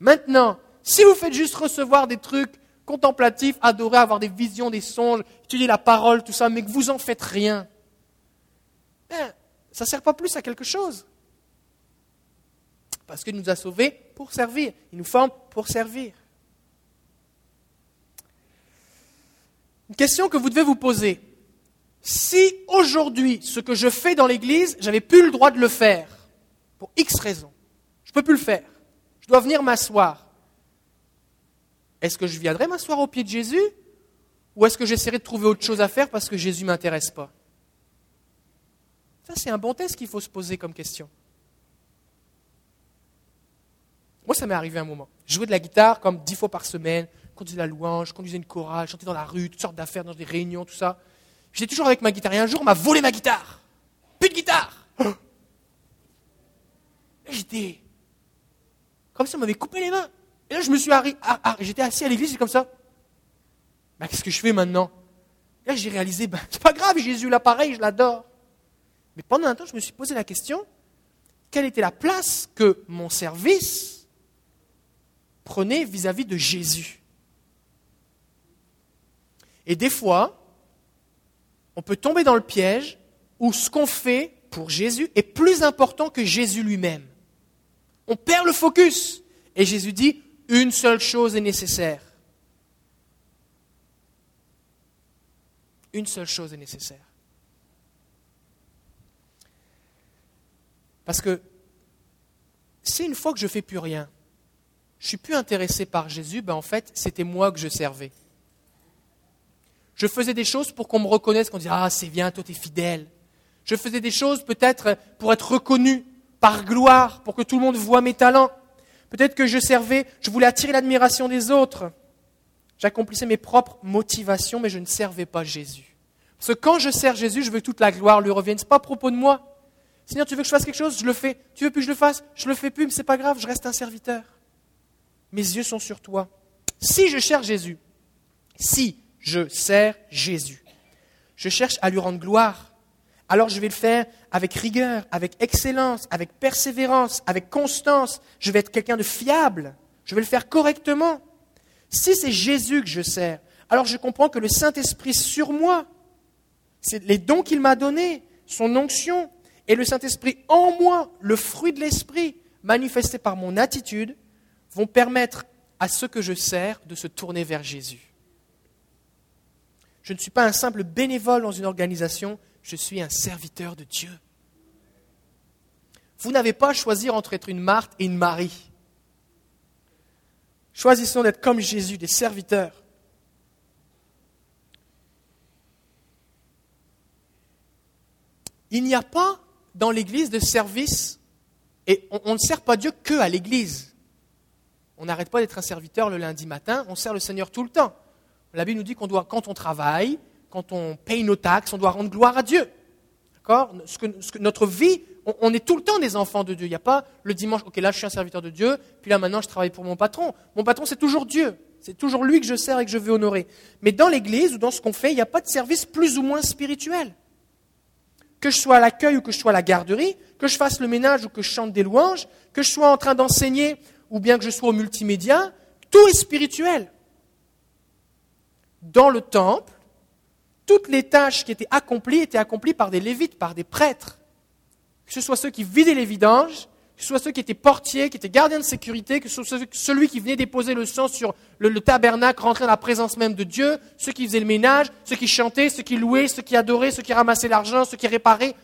Maintenant, si vous faites juste recevoir des trucs contemplatifs, adorer, avoir des visions, des songes, étudier la parole, tout ça, mais que vous en faites rien, ben, ça ne sert pas plus à quelque chose. Parce qu'il nous a sauvés pour servir. Il nous forme pour servir. Une question que vous devez vous poser. Si aujourd'hui, ce que je fais dans l'Église, j'avais plus le droit de le faire, pour X raisons, je ne peux plus le faire, je dois venir m'asseoir, est-ce que je viendrai m'asseoir au pied de Jésus ou est-ce que j'essaierai de trouver autre chose à faire parce que Jésus ne m'intéresse pas? Ça, c'est un bon test qu'il faut se poser comme question. Moi, ça m'est arrivé un moment. Je jouais de la guitare comme dix fois par semaine, conduisais la louange, conduisais une chorale, chantais dans la rue, toutes sortes d'affaires, dans des réunions, tout ça. J'étais toujours avec ma guitare. Et un jour, on m'a volé ma guitare. Plus de guitare. J'étais comme si on m'avait coupé les mains. Et là, je me suis arrêté, j'étais assis à l'église, comme ça. Ben, qu'est-ce que je fais maintenant? Là, j'ai réalisé, ben, c'est pas grave, Jésus l'appareil, je l'adore. Mais pendant un temps, je me suis posé la question quelle était la place que mon service prenez vis-à-vis de Jésus? Et des fois, on peut tomber dans le piège où ce qu'on fait pour Jésus est plus important que Jésus lui-même. On perd le focus. Et Jésus dit, une seule chose est nécessaire. Une seule chose est nécessaire. Parce que si une fois que je fais plus rien, je suis plus intéressé par Jésus, ben en fait, c'était moi que je servais. Je faisais des choses pour qu'on me reconnaisse, qu'on dise Ah, c'est bien, toi, tu es fidèle. Je faisais des choses peut-être pour être reconnu par gloire, pour que tout le monde voit mes talents. Peut-être que je servais, je voulais attirer l'admiration des autres. J'accomplissais mes propres motivations, mais je ne servais pas Jésus. Parce que quand je sers Jésus, je veux que toute la gloire lui revienne. Ce n'est pas à propos de moi. Seigneur, tu veux que je fasse quelque chose? Je le fais. Tu veux plus que je le fasse? Je le fais plus, mais ce n'est pas grave, je reste un serviteur mes yeux sont sur toi. Si je cherche Jésus, si je sers Jésus, je cherche à lui rendre gloire, alors je vais le faire avec rigueur, avec excellence, avec persévérance, avec constance. Je vais être quelqu'un de fiable. Je vais le faire correctement. Si c'est Jésus que je sers, alors je comprends que le Saint-Esprit sur moi, c'est les dons qu'il m'a donnés, son onction, et le Saint-Esprit en moi, le fruit de l'Esprit, manifestées par mon attitude, vont permettre à ceux que je sers de se tourner vers Jésus. Je ne suis pas un simple bénévole dans une organisation, je suis un serviteur de Dieu. Vous n'avez pas à choisir entre être une Marthe et une Marie. Choisissons d'être comme Jésus, des serviteurs. Il n'y a pas dans l'Église de service, et on, ne sert pas Dieu que à l'Église. On n'arrête pas d'être un serviteur le lundi matin, on sert le Seigneur tout le temps. La Bible nous dit qu'on doit, quand on travaille, quand on paye nos taxes, on doit rendre gloire à Dieu. D'accord? Notre vie, on, est tout le temps des enfants de Dieu. Il n'y a pas le dimanche, ok, là je suis un serviteur de Dieu, puis là maintenant je travaille pour mon patron. Mon patron, c'est toujours Dieu. C'est toujours lui que je sers et que je veux honorer. Mais dans l'Église ou dans ce qu'on fait, il n'y a pas de service plus ou moins spirituel. Que je sois à l'accueil ou que je sois à la garderie, que je fasse le ménage ou que je chante des louanges, que je sois en train d'enseigner ou bien que je sois au multimédia, tout est spirituel. Dans le temple, toutes les tâches qui étaient accomplies étaient accomplies par des lévites, par des prêtres. Que ce soit ceux qui vidaient les vidanges, que ce soit ceux qui étaient portiers, qui étaient gardiens de sécurité, que ce soit celui qui venait déposer le sang sur le, le, tabernacle, rentrer dans la présence même de Dieu, ceux qui faisaient le ménage, ceux qui chantaient, ceux qui louaient, ceux qui adoraient, ceux qui ramassaient l'argent, ceux qui réparaient.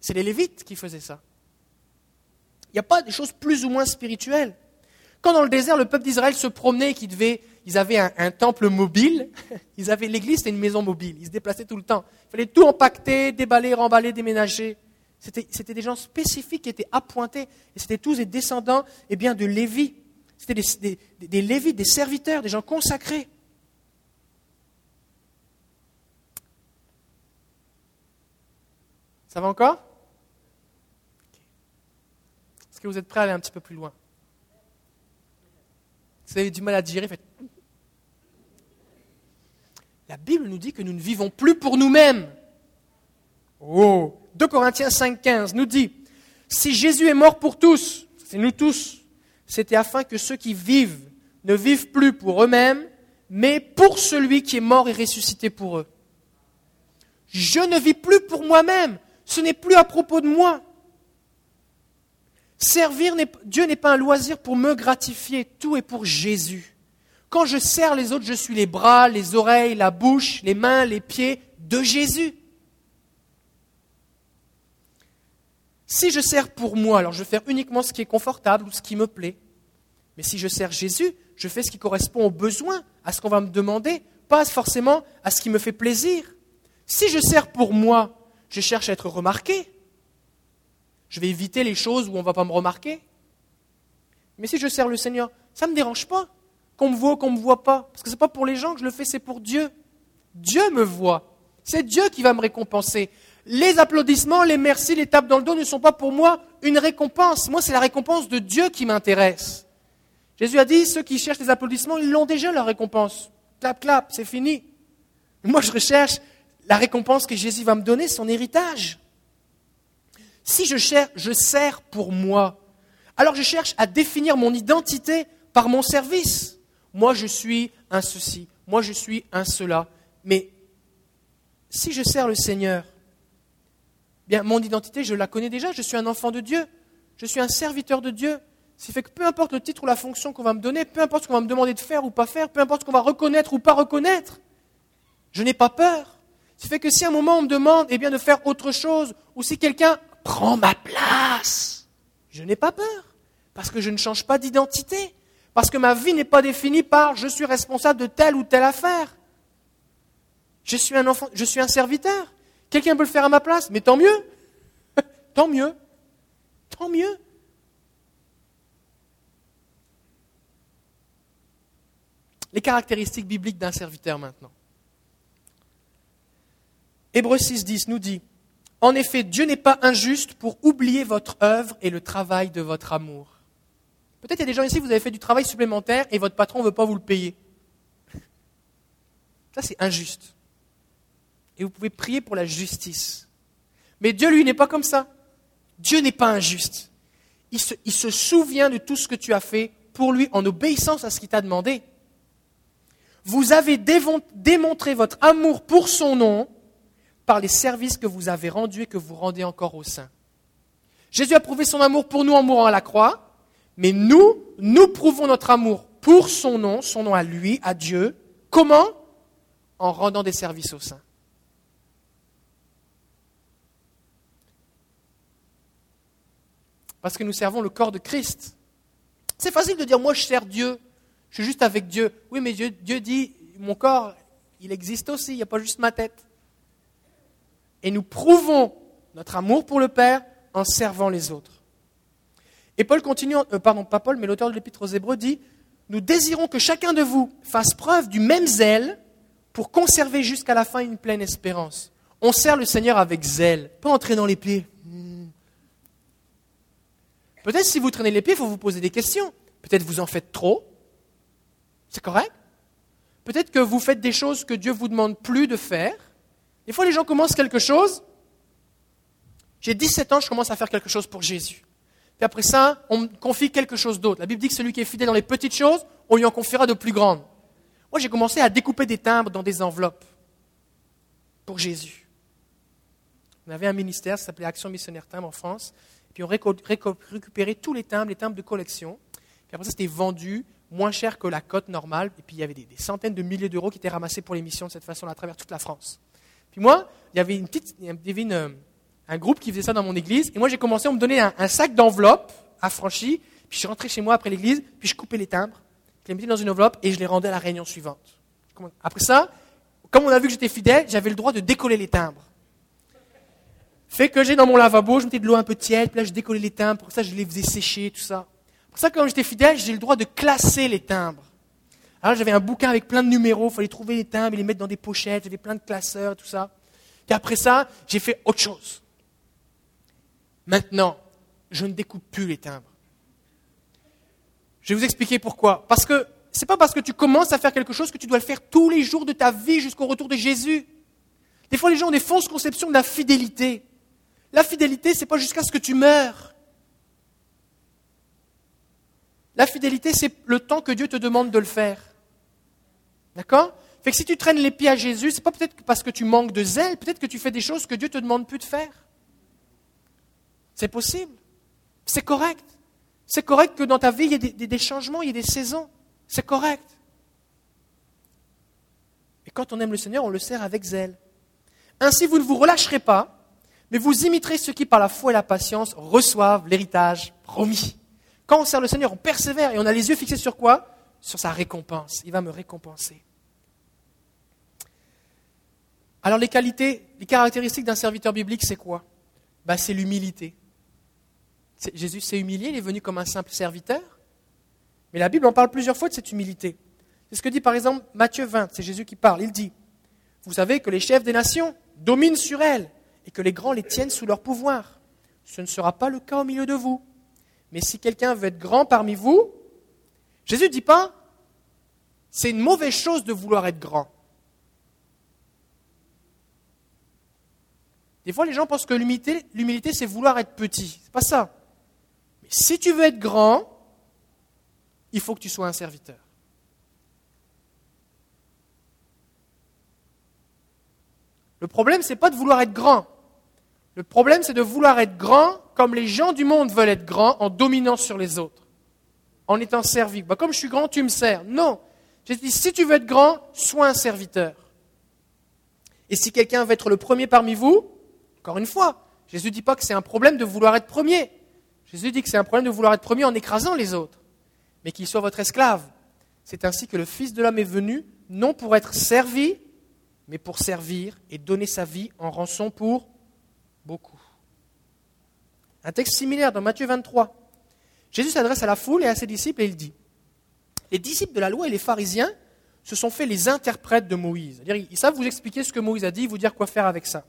C'est les lévites qui faisaient ça. Il n'y a pas de choses plus ou moins spirituelles. Quand dans le désert, le peuple d'Israël se promenait, qui devait, ils avaient un, temple mobile, ils avaient l'église, c'était une maison mobile, ils se déplaçaient tout le temps. Il fallait tout empaqueter, déballer, remballer, déménager. C'était des gens spécifiques qui étaient appointés, et c'était tous des descendants eh bien, de Lévi. C'était des, des, des des serviteurs, des gens consacrés. Ça va encore? Est-ce que vous êtes prêts à aller un petit peu plus loin? Vous avez du mal à digérer, faites. La Bible nous dit que nous ne vivons plus pour nous-mêmes. Oh 2 Corinthiens 5,15 nous dit Si Jésus est mort pour tous, c'est nous tous, c'était afin que ceux qui vivent ne vivent plus pour eux-mêmes, mais pour celui qui est mort et ressuscité pour eux. Je ne vis plus pour moi-même. Ce n'est plus à propos de moi. Servir, Dieu n'est pas un loisir pour me gratifier, tout est pour Jésus. Quand je sers les autres, je suis les bras, les oreilles, la bouche, les mains, les pieds de Jésus. Si je sers pour moi, alors je vais faire uniquement ce qui est confortable ou ce qui me plaît. Mais si je sers Jésus, je fais ce qui correspond aux besoins, à ce qu'on va me demander, pas forcément à ce qui me fait plaisir. Si je sers pour moi, je cherche à être remarqué, je vais éviter les choses où on ne va pas me remarquer. Mais si je sers le Seigneur, ça ne me dérange pas qu'on me voit qu'on ne me voit pas. Parce que ce n'est pas pour les gens que je le fais, c'est pour Dieu. Dieu me voit. C'est Dieu qui va me récompenser. Les applaudissements, les merci, les tapes dans le dos ne sont pas pour moi une récompense. Moi, c'est la récompense de Dieu qui m'intéresse. Jésus a dit, ceux qui cherchent les applaudissements, ils l'ont déjà leur récompense. Clap, clap, c'est fini. Moi, je recherche la récompense que Jésus va me donner, son héritage. Si je cherche, je sers pour moi, alors je cherche à définir mon identité par mon service. Moi, je suis un ceci, moi, je suis un cela. Mais si je sers le Seigneur, bien, mon identité, je la connais déjà. Je suis un enfant de Dieu. Je suis un serviteur de Dieu. Ce qui fait que peu importe le titre ou la fonction qu'on va me donner, peu importe ce qu'on va me demander de faire ou pas faire, peu importe ce qu'on va reconnaître ou pas reconnaître, je n'ai pas peur. Ce qui fait que si à un moment on me demande eh bien, de faire autre chose, ou si quelqu'un prends ma place. Je n'ai pas peur, parce que je ne change pas d'identité, parce que ma vie n'est pas définie par je suis responsable de telle ou telle affaire. Je suis un enfant, je suis un serviteur. Quelqu'un peut le faire à ma place, mais tant mieux. tant mieux. Tant mieux. Les caractéristiques bibliques d'un serviteur maintenant. Hébreu 6.10 nous dit en effet, Dieu n'est pas injuste pour oublier votre œuvre et le travail de votre amour. Peut-être il y a des gens ici, vous avez fait du travail supplémentaire et votre patron ne veut pas vous le payer. Ça, c'est injuste. Et vous pouvez prier pour la justice. Mais Dieu, lui, n'est pas comme ça. Dieu n'est pas injuste. Il se, souvient de tout ce que tu as fait pour lui en obéissance à ce qu'il t'a demandé. Vous avez démontré votre amour pour son nom par les services que vous avez rendus et que vous rendez encore au sein. Jésus a prouvé son amour pour nous en mourant à la croix, mais nous, nous prouvons notre amour pour son nom, son nom à lui, à Dieu. Comment? En rendant des services aux saints. Parce que nous servons le corps de Christ. C'est facile de dire, moi je sers Dieu, je suis juste avec Dieu. Oui, mais Dieu, dit, mon corps, il existe aussi, il n'y a pas juste ma tête. Et nous prouvons notre amour pour le Père en servant les autres. Et Paul continue, euh, pardon, pas Paul, mais l'auteur de l'Épître aux Hébreux dit Nous désirons que chacun de vous fasse preuve du même zèle pour conserver jusqu'à la fin une pleine espérance. On sert le Seigneur avec zèle, pas en traînant les pieds. Peut-être si vous traînez les pieds, il faut vous poser des questions. Peut-être vous en faites trop. C'est correct Peut-être que vous faites des choses que Dieu vous demande plus de faire. Des fois, les gens commencent quelque chose. J'ai 17 ans, je commence à faire quelque chose pour Jésus. Puis après ça, on me confie quelque chose d'autre. La Bible dit que celui qui est fidèle dans les petites choses, on lui en confiera de plus grandes. Moi, j'ai commencé à découper des timbres dans des enveloppes pour Jésus. On avait un ministère, ça s'appelait Action Missionnaire Timbre en France. Puis on récupérait tous les timbres, les timbres de collection. Puis après ça, c'était vendu moins cher que la cote normale. Et puis il y avait des, centaines de milliers d'euros qui étaient ramassés pour l'émission de cette façon-là à travers toute la France. Puis moi, il y avait une, un groupe qui faisait ça dans mon église. Et moi, j'ai commencé, à me donner un, sac d'enveloppes affranchi. Puis je suis rentré chez moi après l'église, puis je coupais les timbres, je les mettais dans une enveloppe et je les rendais à la réunion suivante. Après ça, comme on a vu que j'étais fidèle, j'avais le droit de décoller les timbres. Fait que j'ai dans mon lavabo, je mettais de l'eau un peu tiède, puis là je décollais les timbres, pour ça je les faisais sécher, tout ça. Pour ça, quand j'étais fidèle, j'ai le droit de classer les timbres. Alors j'avais un bouquin avec plein de numéros, il fallait trouver les timbres et les mettre dans des pochettes, j'avais plein de classeurs, tout ça. Et après ça, j'ai fait autre chose. Maintenant, je ne découpe plus les timbres. Je vais vous expliquer pourquoi. Parce que ce n'est pas parce que tu commences à faire quelque chose que tu dois le faire tous les jours de ta vie jusqu'au retour de Jésus. Des fois, les gens ont des fausses conceptions de la fidélité. La fidélité, ce n'est pas jusqu'à ce que tu meurs. La fidélité, c'est le temps que Dieu te demande de le faire. D'accord? Fait que si tu traînes les pieds à Jésus, ce n'est pas peut-être parce que tu manques de zèle, peut-être que tu fais des choses que Dieu te demande plus de faire. C'est possible. C'est correct. C'est correct que dans ta vie, il y ait des, changements, il y ait des saisons. C'est correct. Et quand on aime le Seigneur, on le sert avec zèle. Ainsi, vous ne vous relâcherez pas, mais vous imiterez ceux qui, par la foi et la patience, reçoivent l'héritage promis. Quand on sert le Seigneur, on persévère et on a les yeux fixés sur quoi? Sur sa récompense. Il va me récompenser. Alors les qualités, les caractéristiques d'un serviteur biblique, c'est quoi? Ben, C'est l'humilité. Jésus s'est humilié, il est venu comme un simple serviteur. Mais la Bible en parle plusieurs fois de cette humilité. C'est ce que dit par exemple Matthieu 20, c'est Jésus qui parle. Il dit, vous savez que les chefs des nations dominent sur elles et que les grands les tiennent sous leur pouvoir. Ce ne sera pas le cas au milieu de vous. Mais si quelqu'un veut être grand parmi vous, Jésus ne dit pas, c'est une mauvaise chose de vouloir être grand. Des fois, les gens pensent que l'humilité, c'est vouloir être petit. C'est pas ça. Mais si tu veux être grand, il faut que tu sois un serviteur. Le problème, ce n'est pas de vouloir être grand. Le problème, c'est de vouloir être grand comme les gens du monde veulent être grands en dominant sur les autres, en étant servi. Bah, comme je suis grand, tu me sers. Non. J'ai dit, si tu veux être grand, sois un serviteur. Et si quelqu'un veut être le premier parmi vous, encore une fois, Jésus ne dit pas que c'est un problème de vouloir être premier. Jésus dit que c'est un problème de vouloir être premier en écrasant les autres, mais qu'il soit votre esclave. C'est ainsi que le Fils de l'homme est venu, non pour être servi, mais pour servir et donner sa vie en rançon pour beaucoup. Un texte similaire dans Matthieu 23. Jésus s'adresse à la foule et à ses disciples et il dit Les disciples de la loi et les pharisiens se sont fait les interprètes de Moïse. Ils savent vous expliquer ce que Moïse a dit, vous dire quoi faire avec ça.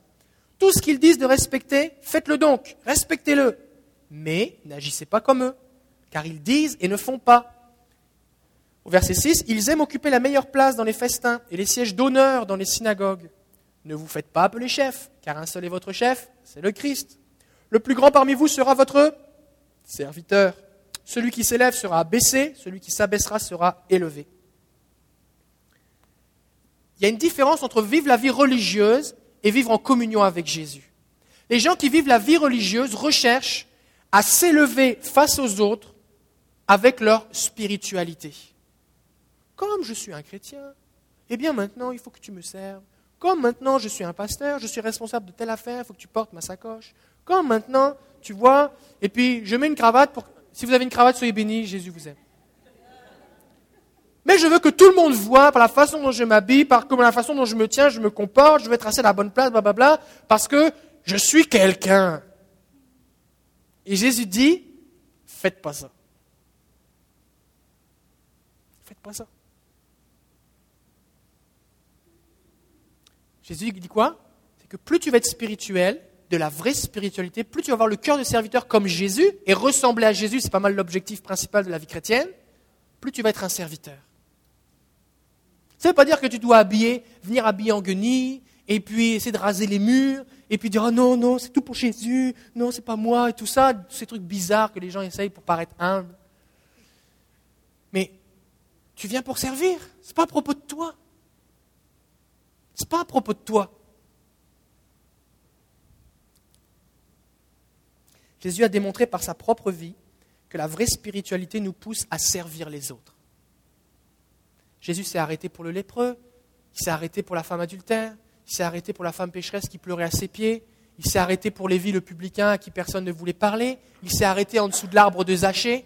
Tout ce qu'ils disent de respecter, faites-le donc, respectez-le mais n'agissez pas comme eux, car ils disent et ne font pas. Au verset 6, ils aiment occuper la meilleure place dans les festins et les sièges d'honneur dans les synagogues. Ne vous faites pas appeler chef, car un seul est votre chef, c'est le Christ. Le plus grand parmi vous sera votre serviteur. Celui qui s'élève sera abaissé, celui qui s'abaissera sera élevé. Il y a une différence entre vivre la vie religieuse et vivre en communion avec Jésus. Les gens qui vivent la vie religieuse recherchent à s'élever face aux autres avec leur spiritualité. Comme je suis un chrétien, eh bien maintenant il faut que tu me serves. Comme maintenant je suis un pasteur, je suis responsable de telle affaire, il faut que tu portes ma sacoche. Comme maintenant, tu vois, et puis je mets une cravate pour... Si vous avez une cravate, soyez bénis, Jésus vous aime. Mais je veux que tout le monde voit par la façon dont je m'habille, par la façon dont je me tiens, je me comporte, je vais tracer la bonne place, blablabla, parce que je suis quelqu'un. Et Jésus dit, faites pas ça. Faites pas ça. Jésus dit quoi? C'est que plus tu vas être spirituel, de la vraie spiritualité, plus tu vas avoir le cœur de serviteur comme Jésus, et ressembler à Jésus, c'est pas mal l'objectif principal de la vie chrétienne, plus tu vas être un serviteur. Ça ne veut pas dire que tu dois habiller, venir habiller en guenille, et puis essayer de raser les murs, et puis dire oh non, non, c'est tout pour Jésus, non, c'est pas moi, et tout ça, ces trucs bizarres que les gens essayent pour paraître humbles. Mais tu viens pour servir, ce n'est pas à propos de toi. Ce n'est pas à propos de toi. Jésus a démontré par sa propre vie que la vraie spiritualité nous pousse à servir les autres. Jésus s'est arrêté pour le lépreux, il s'est arrêté pour la femme adultère, il s'est arrêté pour la femme pécheresse qui pleurait à ses pieds, il s'est arrêté pour Lévi le publicain à qui personne ne voulait parler, il s'est arrêté en dessous de l'arbre de Zachée.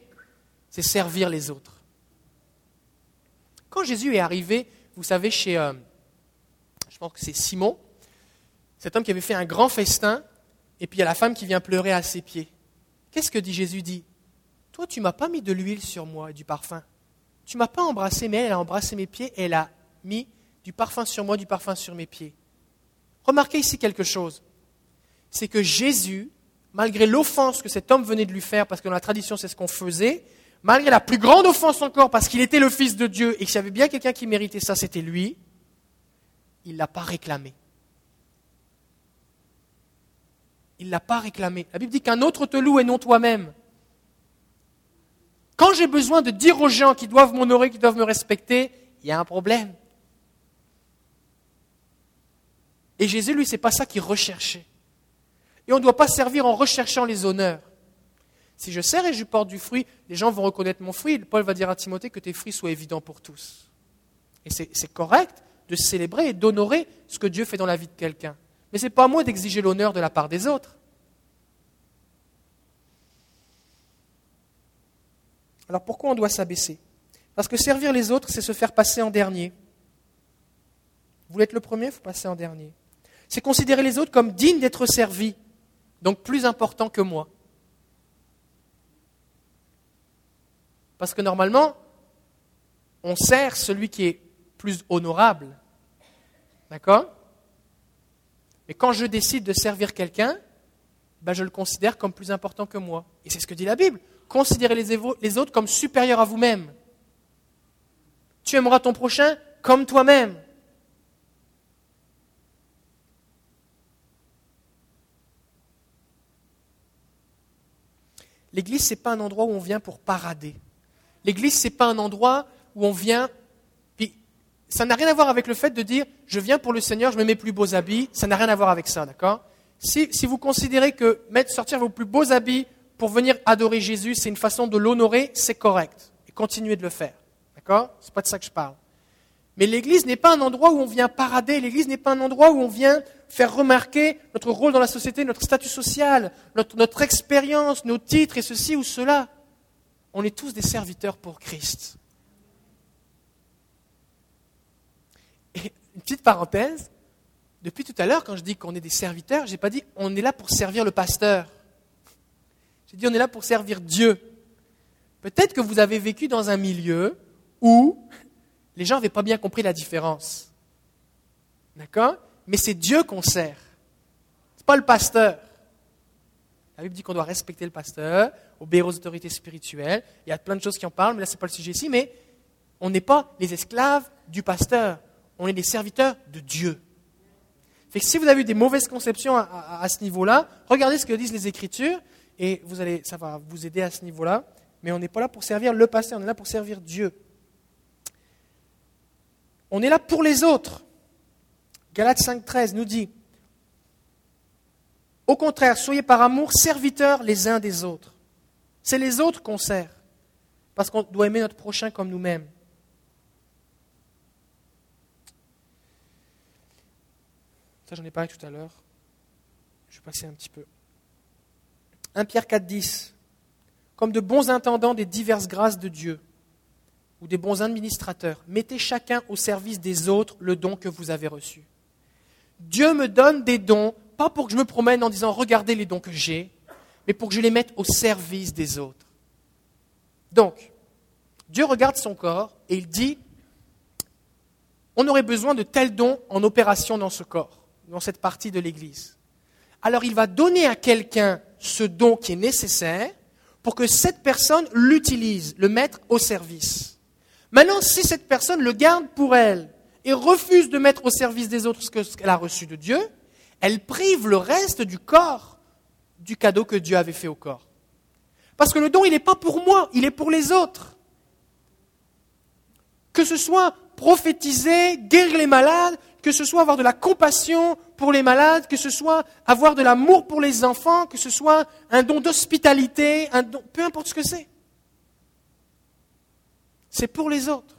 C'est servir les autres. Quand Jésus est arrivé, vous savez, chez, euh, pense que c'est Simon, cet homme qui avait fait un grand festin, et puis il y a la femme qui vient pleurer à ses pieds. Qu'est-ce que dit Jésus? Dit Toi, tu m'as pas mis de l'huile sur moi et du parfum. Tu m'as pas embrassé, mais elle a embrassé mes pieds elle a mis du parfum sur moi, du parfum sur mes pieds. Remarquez ici quelque chose. C'est que Jésus, malgré l'offense que cet homme venait de lui faire, parce que dans la tradition c'est ce qu'on faisait, malgré la plus grande offense encore, parce qu'il était le Fils de Dieu et qu'il y avait bien quelqu'un qui méritait ça, c'était lui, il ne l'a pas réclamé. Il ne l'a pas réclamé. La Bible dit qu'un autre te loue et non toi-même. Quand j'ai besoin de dire aux gens qui doivent m'honorer, qui doivent me respecter, il y a un problème. Et Jésus, lui, c'est pas ça qu'il recherchait. Et on ne doit pas servir en recherchant les honneurs. Si je sers et je porte du fruit, les gens vont reconnaître mon fruit. Paul va dire à Timothée que tes fruits soient évidents pour tous. Et c'est correct de célébrer et d'honorer ce que Dieu fait dans la vie de quelqu'un. Mais ce n'est pas à moi d'exiger l'honneur de la part des autres. Alors pourquoi on doit s'abaisser? Parce que servir les autres, c'est se faire passer en dernier. Vous voulez être le premier, il faut passer en dernier. C'est considérer les autres comme dignes d'être servis, donc plus importants que moi. Parce que normalement, on sert celui qui est plus honorable. D'accord? Mais quand je décide de servir quelqu'un, ben je le considère comme plus important que moi. Et c'est ce que dit la Bible considérez les autres comme supérieurs à vous-même. Tu aimeras ton prochain comme toi-même. L'église, ce n'est pas un endroit où on vient pour parader. L'église, ce n'est pas un endroit où on vient. Ça n'a rien à voir avec le fait de dire je viens pour le Seigneur, je me mets plus beaux habits. Ça n'a rien à voir avec ça, d'accord? Si, si, vous considérez que mettre, sortir vos plus beaux habits pour venir adorer Jésus, c'est une façon de l'honorer, c'est correct. Et continuez de le faire. D'accord? C'est pas de ça que je parle. Mais l'église n'est pas un endroit où on vient parader, l'église n'est pas un endroit où on vient faire remarquer notre rôle dans la société, notre statut social, notre, notre expérience, nos titres et ceci ou cela. On est tous des serviteurs pour Christ. Et une petite parenthèse, depuis tout à l'heure, quand je dis qu'on est des serviteurs, je n'ai pas dit on est là pour servir le pasteur. J'ai dit, on est là pour servir Dieu. Peut-être que vous avez vécu dans un milieu où les gens n'avaient pas bien compris la différence. D'accord? Mais c'est Dieu qu'on sert. Ce n'est pas le pasteur. La Bible dit qu'on doit respecter le pasteur, obéir aux autorités spirituelles. Il y a plein de choses qui en parlent, mais là, ce n'est pas le sujet ici. Mais on n'est pas les esclaves du pasteur. On est des serviteurs de Dieu. Si vous avez eu des mauvaises conceptions à, à ce niveau-là, regardez ce que disent les Écritures et vous allez, ça va vous aider à ce niveau-là. Mais on n'est pas là pour servir le passé, on est là pour servir Dieu. On est là pour les autres. Galates 5.13 nous dit, Au contraire, soyez par amour serviteurs les uns des autres. C'est les autres qu'on sert, parce qu'on doit aimer notre prochain comme nous-mêmes. Ça, j'en ai parlé tout à l'heure. Je vais passer un petit peu. 1 Pierre 4, 10. Comme de bons intendants des diverses grâces de Dieu, ou des bons administrateurs, mettez chacun au service des autres le don que vous avez reçu. Dieu me donne des dons, pas pour que je me promène en disant regardez les dons que j'ai, mais pour que je les mette au service des autres. Donc, Dieu regarde son corps et il dit on aurait besoin de tels dons en opération dans ce corps, dans cette partie de l'Église. Alors il va donner à quelqu'un ce don qui est nécessaire pour que cette personne l'utilise, le mette au service. Maintenant, si cette personne le garde pour elle et refuse de mettre au service des autres ce qu'elle a reçu de Dieu, elle prive le reste du corps du cadeau que Dieu avait fait au corps. Parce que le don, il n'est pas pour moi, il est pour les autres. Que ce soit prophétiser, guérir les malades, que ce soit avoir de la compassion pour les malades, que ce soit avoir de l'amour pour les enfants, que ce soit un don d'hospitalité, peu importe ce que c'est. C'est pour les autres.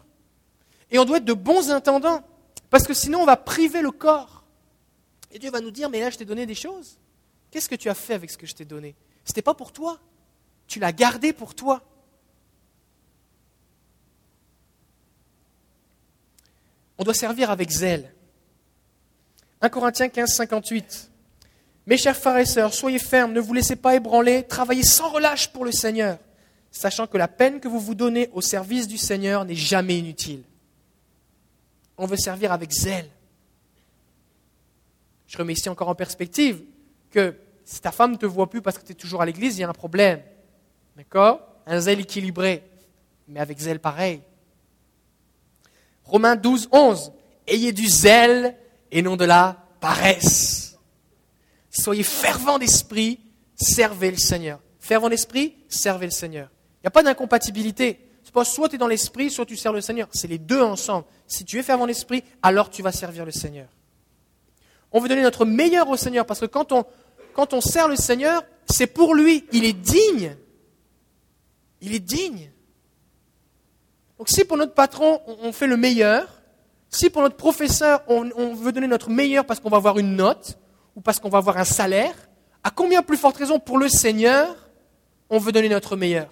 Et on doit être de bons intendants, parce que sinon on va priver le corps. Et Dieu va nous dire, mais là je t'ai donné des choses. Qu'est-ce que tu as fait avec ce que je t'ai donné? Ce n'était pas pour toi. Tu l'as gardé pour toi. On doit servir avec zèle. 1 Corinthiens 15, 58. Mes chers frères et sœurs, soyez fermes, ne vous laissez pas ébranler, travaillez sans relâche pour le Seigneur, sachant que la peine que vous vous donnez au service du Seigneur n'est jamais inutile. On veut servir avec zèle. Je remets ici encore en perspective que si ta femme ne te voit plus parce que tu es toujours à l'église, il y a un problème. D'accord? Un zèle équilibré, mais avec zèle pareil. Romains 12, 11. Ayez du zèle et non de la paresse. Soyez fervents d'esprit, servez le Seigneur. Fervent d'esprit, servez le Seigneur. Il n'y a pas d'incompatibilité. Pas soit tu es dans l'esprit, soit tu sers le Seigneur. C'est les deux ensemble. Si tu es fervent d'esprit, alors tu vas servir le Seigneur. On veut donner notre meilleur au Seigneur parce que quand on, quand on sert le Seigneur, c'est pour lui. Il est digne. Il est digne. Donc si pour notre patron, on fait le meilleur, si pour notre professeur, on, veut donner notre meilleur parce qu'on va avoir une note ou parce qu'on va avoir un salaire, à combien plus forte raison pour le Seigneur, on veut donner notre meilleur?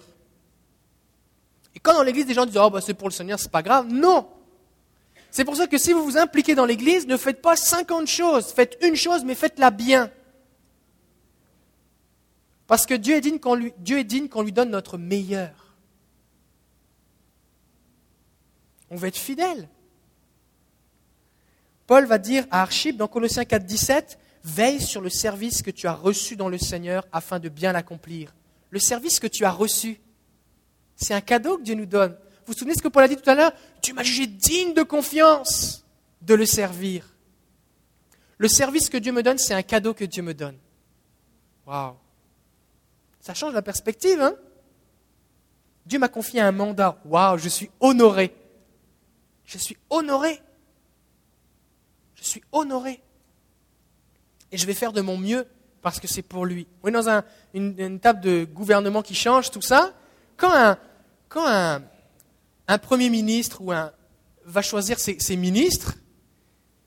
Et quand dans l'église, des gens disent Oh, bah, c'est pour le Seigneur, c'est pas grave. Non C'est pour ça que si vous vous impliquez dans l'église, ne faites pas 50 choses. Faites une chose, mais faites-la bien. Parce que Dieu est digne qu'on Dieu est digne qu'on lui donne notre meilleur. On veut être fidèle. Paul va dire à Archib dans Colossiens 4, 17, veille sur le service que tu as reçu dans le Seigneur afin de bien l'accomplir. Le service que tu as reçu, c'est un cadeau que Dieu nous donne. Vous vous souvenez ce que Paul a dit tout à l'heure? Tu m'as jugé digne de confiance de le servir. Le service que Dieu me donne, c'est un cadeau que Dieu me donne. Waouh Ça change la perspective, hein? Dieu m'a confié un mandat. Waouh, je suis honoré. Je suis honoré. Je suis honoré. Et je vais faire de mon mieux parce que c'est pour lui. On est dans une, table de gouvernement qui change, tout ça. Quand un, premier ministre ou un, va choisir ses, ministres,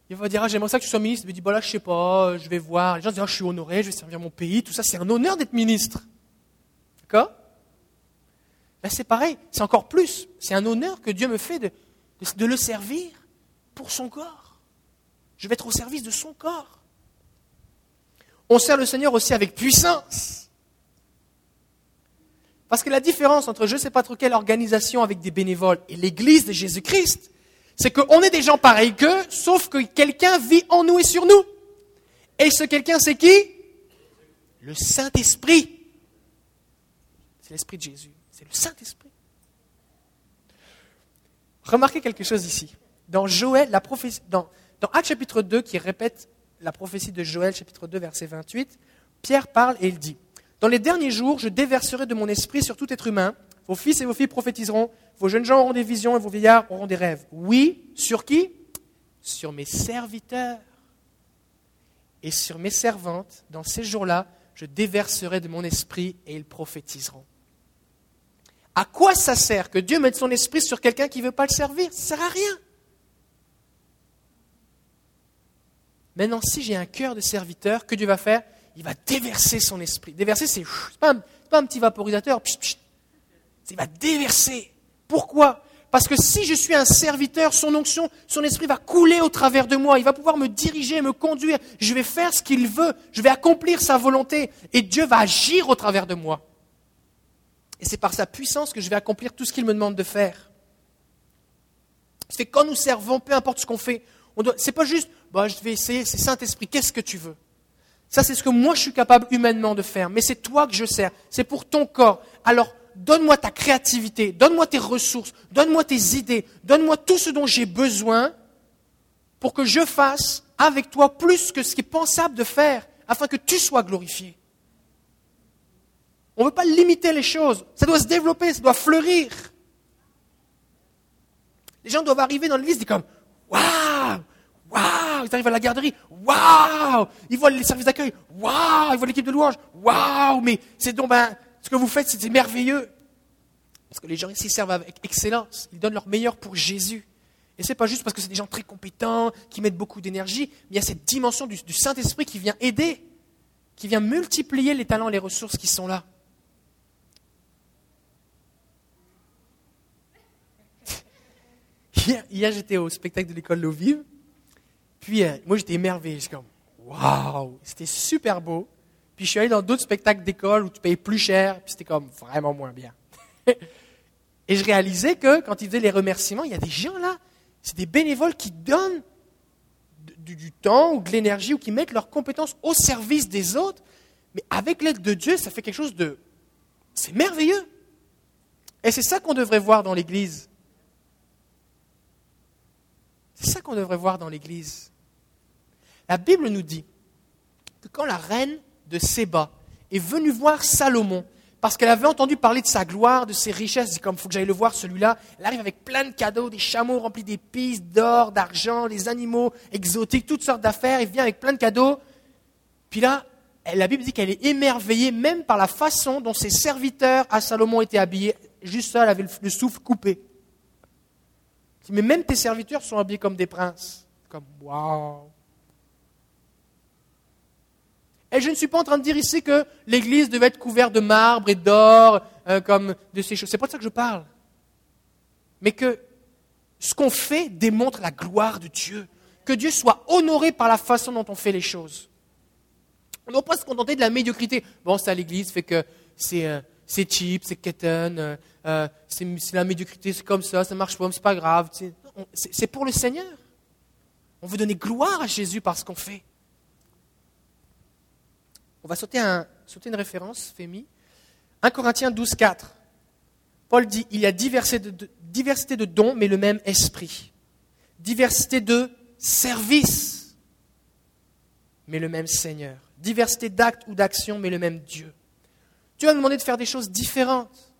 il va dire ah, J'aimerais ça que tu sois ministre. Il dit bah là, Je sais pas, je vais voir. Les gens disent ah, Je suis honoré, je vais servir mon pays. Tout ça, c'est un honneur d'être ministre. D'accord? Ben, C'est pareil, c'est encore plus. C'est un honneur que Dieu me fait de le servir pour son corps. Je vais être au service de son corps. On sert le Seigneur aussi avec puissance. Parce que la différence entre je ne sais pas trop quelle organisation avec des bénévoles et l'Église de Jésus-Christ, c'est qu'on est des gens pareils qu'eux, sauf que quelqu'un vit en nous et sur nous. Et ce quelqu'un, c'est qui? Le Saint-Esprit. C'est l'Esprit de Jésus. C'est le Saint-Esprit. Remarquez quelque chose ici. Dans Joël, la prophétie, dans Actes chapitre 2, qui répète la prophétie de Joël, chapitre 2, verset 28, Pierre parle et il dit Dans les derniers jours, je déverserai de mon esprit sur tout être humain. Vos fils et vos filles prophétiseront, vos jeunes gens auront des visions et vos vieillards auront des rêves. Oui, sur qui? Sur mes serviteurs et sur mes servantes, dans ces jours-là, je déverserai de mon esprit et ils prophétiseront. À quoi ça sert que Dieu mette son esprit sur quelqu'un qui ne veut pas le servir? Ça ne sert à rien. Maintenant, si j'ai un cœur de serviteur, que Dieu va faire? Il va déverser son esprit. Déverser, c'est pas, un petit vaporisateur. Il va déverser. Pourquoi? Parce que si je suis un serviteur, son onction, son esprit va couler au travers de moi. Il va pouvoir me diriger, me conduire. Je vais faire ce qu'il veut. Je vais accomplir sa volonté. Et Dieu va agir au travers de moi. Et c'est par sa puissance que je vais accomplir tout ce qu'il me demande de faire. C'est quand nous servons, peu importe ce qu'on fait, ce n'est pas juste, bah, je vais essayer, c'est Saint-Esprit, qu'est-ce que tu veux? Ça, c'est ce que moi, je suis capable humainement de faire, mais c'est toi que je sers, c'est pour ton corps. Alors, donne-moi ta créativité, donne-moi tes ressources, donne-moi tes idées, donne-moi tout ce dont j'ai besoin pour que je fasse avec toi plus que ce qui est pensable de faire, afin que tu sois glorifié. On ne veut pas limiter les choses. Ça doit se développer, ça doit fleurir. Les gens doivent arriver dans l'église dire comme Waouh Waouh Ils arrivent à la garderie. Waouh Ils voient les services d'accueil. Waouh Ils voient l'équipe de louange. Waouh Mais c'est ben, ce que vous faites, c'est merveilleux. Parce que les gens ici servent avec excellence. Ils donnent leur meilleur pour Jésus. Et ce n'est pas juste parce que c'est des gens très compétents, qui mettent beaucoup d'énergie, mais il y a cette dimension du, Saint-Esprit qui vient aider, qui vient multiplier les talents les ressources qui sont là. Hier, j'étais au spectacle de l'école L'eau. Puis euh, moi, j'étais émerveillé. J'étais comme, waouh, c'était super beau. Puis je suis allé dans d'autres spectacles d'école où tu payes plus cher. Puis c'était comme vraiment moins bien. Et je réalisais que quand ils faisaient les remerciements, il y a des gens là, c'est des bénévoles qui donnent du, du temps ou de l'énergie ou qui mettent leurs compétences au service des autres. Mais avec l'aide de Dieu, ça fait quelque chose de... C'est merveilleux. Et c'est ça qu'on devrait voir dans l'Église. C'est ça qu'on devrait voir dans l'Église. La Bible nous dit que quand la reine de Séba est venue voir Salomon, parce qu'elle avait entendu parler de sa gloire, de ses richesses, dit comme il faut que j'aille le voir celui-là, elle arrive avec plein de cadeaux, des chameaux remplis d'épices, d'or, d'argent, des animaux exotiques, toutes sortes d'affaires, elle vient avec plein de cadeaux. Puis là, la Bible dit qu'elle est émerveillée même par la façon dont ses serviteurs à Salomon étaient habillés. Juste ça, elle avait le souffle coupé. Mais même tes serviteurs sont habillés comme des princes. Comme, waouh! Et je ne suis pas en train de dire ici que l'église devait être couverte de marbre et d'or, euh, comme de ces choses. C'est pas de ça que je parle. Mais que ce qu'on fait démontre la gloire de Dieu. Que Dieu soit honoré par la façon dont on fait les choses. On ne doit pas se contenter de la médiocrité. Bon, c'est l'église, fait que c'est. Euh, cheap, c'est keten, euh, euh, c'est la médiocrité, c'est comme ça, ça marche pas, c'est pas grave. C'est pour le Seigneur. On veut donner gloire à Jésus par ce qu'on fait. On va sauter, un, sauter une référence, Fémi. 1 Corinthiens 12, 4. Paul dit il y a diversité de, diversité dons, mais le même esprit. Diversité de services, mais le même Seigneur. Diversité d'actes ou d'actions, mais le même Dieu. Dieu va nous demander de faire des choses différentes.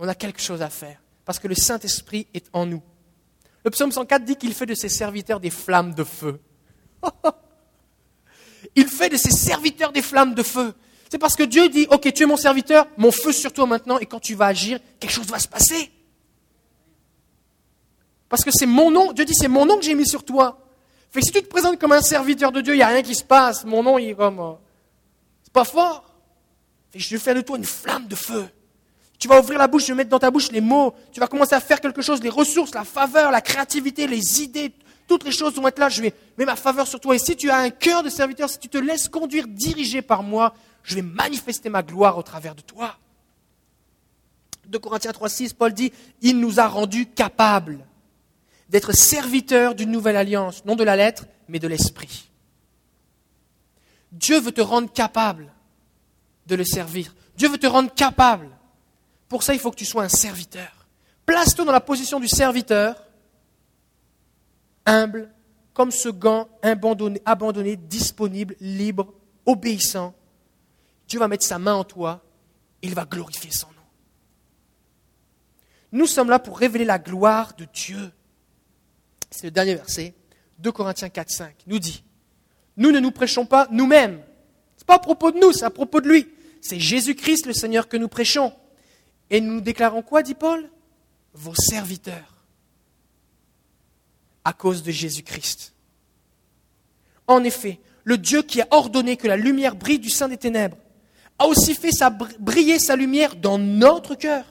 On a quelque chose à faire parce que le Saint-Esprit est en nous. Le psaume 104 dit qu'il fait de ses serviteurs des flammes de feu. Il fait de ses serviteurs des flammes de feu. C'est parce que Dieu dit, ok, tu es mon serviteur, mon feu sur toi maintenant, et quand tu vas agir, quelque chose va se passer. Parce que c'est mon nom, Dieu dit, c'est mon nom que j'ai mis sur toi. Fait que si tu te présentes comme un serviteur de Dieu, il n'y a rien qui se passe. Mon nom, il est comme... Euh, c'est pas fort. Je vais faire de toi une flamme de feu. Tu vas ouvrir la bouche, je vais mettre dans ta bouche les mots. Tu vas commencer à faire quelque chose, les ressources, la faveur, la créativité, les idées, toutes les choses vont être là. Je vais mettre ma faveur sur toi. Et si tu as un cœur de serviteur, si tu te laisses conduire, diriger par moi, je vais manifester ma gloire au travers de toi. De Corinthiens 3.6, Paul dit, il nous a rendus capables d'être serviteurs d'une nouvelle alliance, non de la lettre, mais de l'esprit. Dieu veut te rendre capable de le servir. Dieu veut te rendre capable. Pour ça, il faut que tu sois un serviteur. Place-toi dans la position du serviteur, humble, comme ce gant abandonné, disponible, libre, obéissant. Dieu va mettre sa main en toi, il va glorifier son nom. Nous sommes là pour révéler la gloire de Dieu. C'est le dernier verset, 2 Corinthiens 4, 5, nous dit, Nous ne nous prêchons pas nous-mêmes. Ce n'est pas à propos de nous, c'est à propos de lui. C'est Jésus-Christ le Seigneur que nous prêchons. Et nous nous déclarons quoi, dit Paul? Vos serviteurs. À cause de Jésus-Christ. En effet, le Dieu qui a ordonné que la lumière brille du sein des ténèbres a aussi fait briller sa lumière dans notre cœur.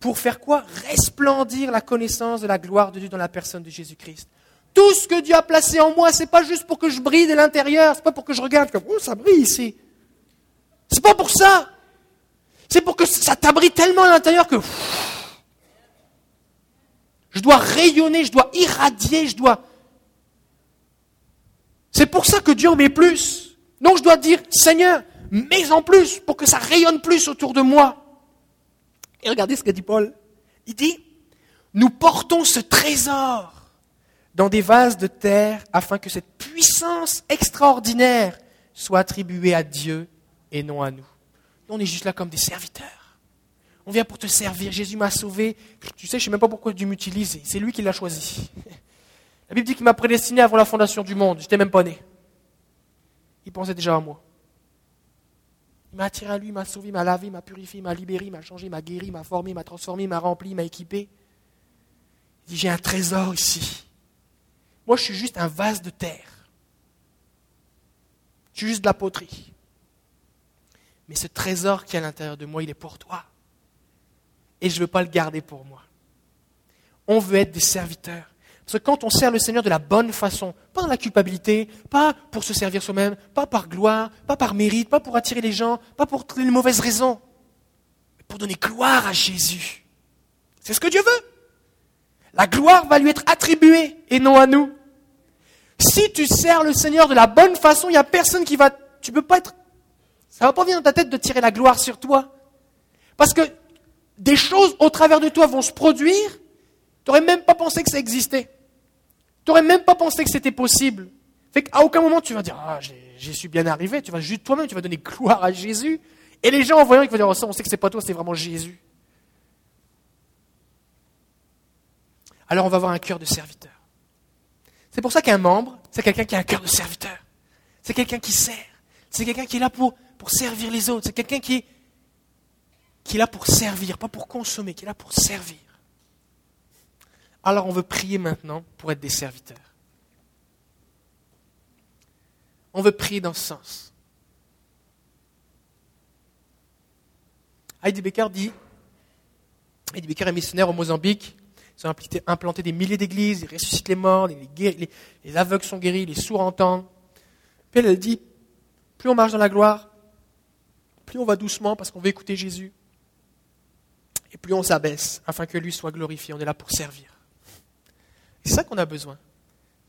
Pour faire quoi? Resplendir la connaissance de la gloire de Dieu dans la personne de Jésus-Christ. Tout ce que Dieu a placé en moi, c'est pas juste pour que je brille de l'intérieur, c'est pas pour que je regarde comme oh ça brille ici. C'est pas pour ça. C'est pour que ça t'abrite tellement à l'intérieur que je dois rayonner, je dois irradier, je dois. C'est pour ça que Dieu en met plus. Donc je dois dire Seigneur, mets en plus pour que ça rayonne plus autour de moi. Et regardez ce que dit Paul. Il dit Nous portons ce trésor dans des vases de terre afin que cette puissance extraordinaire soit attribuée à Dieu et non à nous. On est juste là comme des serviteurs. On vient pour te servir. Jésus m'a sauvé. Tu sais, je ne sais même pas pourquoi Dieu m'utilise. C'est lui qui l'a choisi. La Bible dit qu'il m'a prédestiné avant la fondation du monde. Je n'étais même pas né. Il pensait déjà à moi. Il m'a attiré à lui, il m'a sauvé, m'a lavé, m'a purifié, m'a libéré, m'a changé, m'a guéri, m'a formé, m'a transformé, m'a rempli, m'a équipé. Il dit, j'ai un trésor ici. Moi, je suis juste un vase de terre. Je suis juste de la poterie. Mais ce trésor qui est à l'intérieur de moi, il est pour toi. Et je ne veux pas le garder pour moi. On veut être des serviteurs. Parce que quand on sert le Seigneur de la bonne façon, pas dans la culpabilité, pas pour se servir soi-même, pas par gloire, pas par mérite, pas pour attirer les gens, pas pour les mauvaises raisons, mais pour donner gloire à Jésus. C'est ce que Dieu veut. La gloire va lui être attribuée et non à nous. Si tu sers le Seigneur de la bonne façon, il n'y a personne qui va. Tu peux pas être. Ça va pas venir dans ta tête de tirer la gloire sur toi. Parce que des choses au travers de toi vont se produire, tu n'aurais même pas pensé que ça existait. Tu n'aurais même pas pensé que c'était possible. Fait qu'à aucun moment tu vas dire Ah, j'y suis bien arrivé. Tu vas juste toi-même, tu vas donner gloire à Jésus. Et les gens en voyant, ils vont dire oh, on sait que c'est pas toi, c'est vraiment Jésus. alors on va avoir un cœur de serviteur. C'est pour ça qu'un membre, c'est quelqu'un qui a un cœur de serviteur. C'est quelqu'un qui sert. C'est quelqu'un qui est là pour, pour servir les autres. C'est quelqu'un qui est, qui est là pour servir, pas pour consommer, qui est là pour servir. Alors on veut prier maintenant pour être des serviteurs. On veut prier dans ce sens. Heidi Becker dit, Heidi Becker est missionnaire au Mozambique, ils ont implanté des milliers d'églises, ils ressuscitent les morts, les, aveugles sont guéris, les sourds entendent. Puis elle, dit, plus on marche dans la gloire, plus on va doucement parce qu'on veut écouter Jésus, et plus on s'abaisse afin que lui soit glorifié. On est là pour servir. C'est ça qu'on a besoin.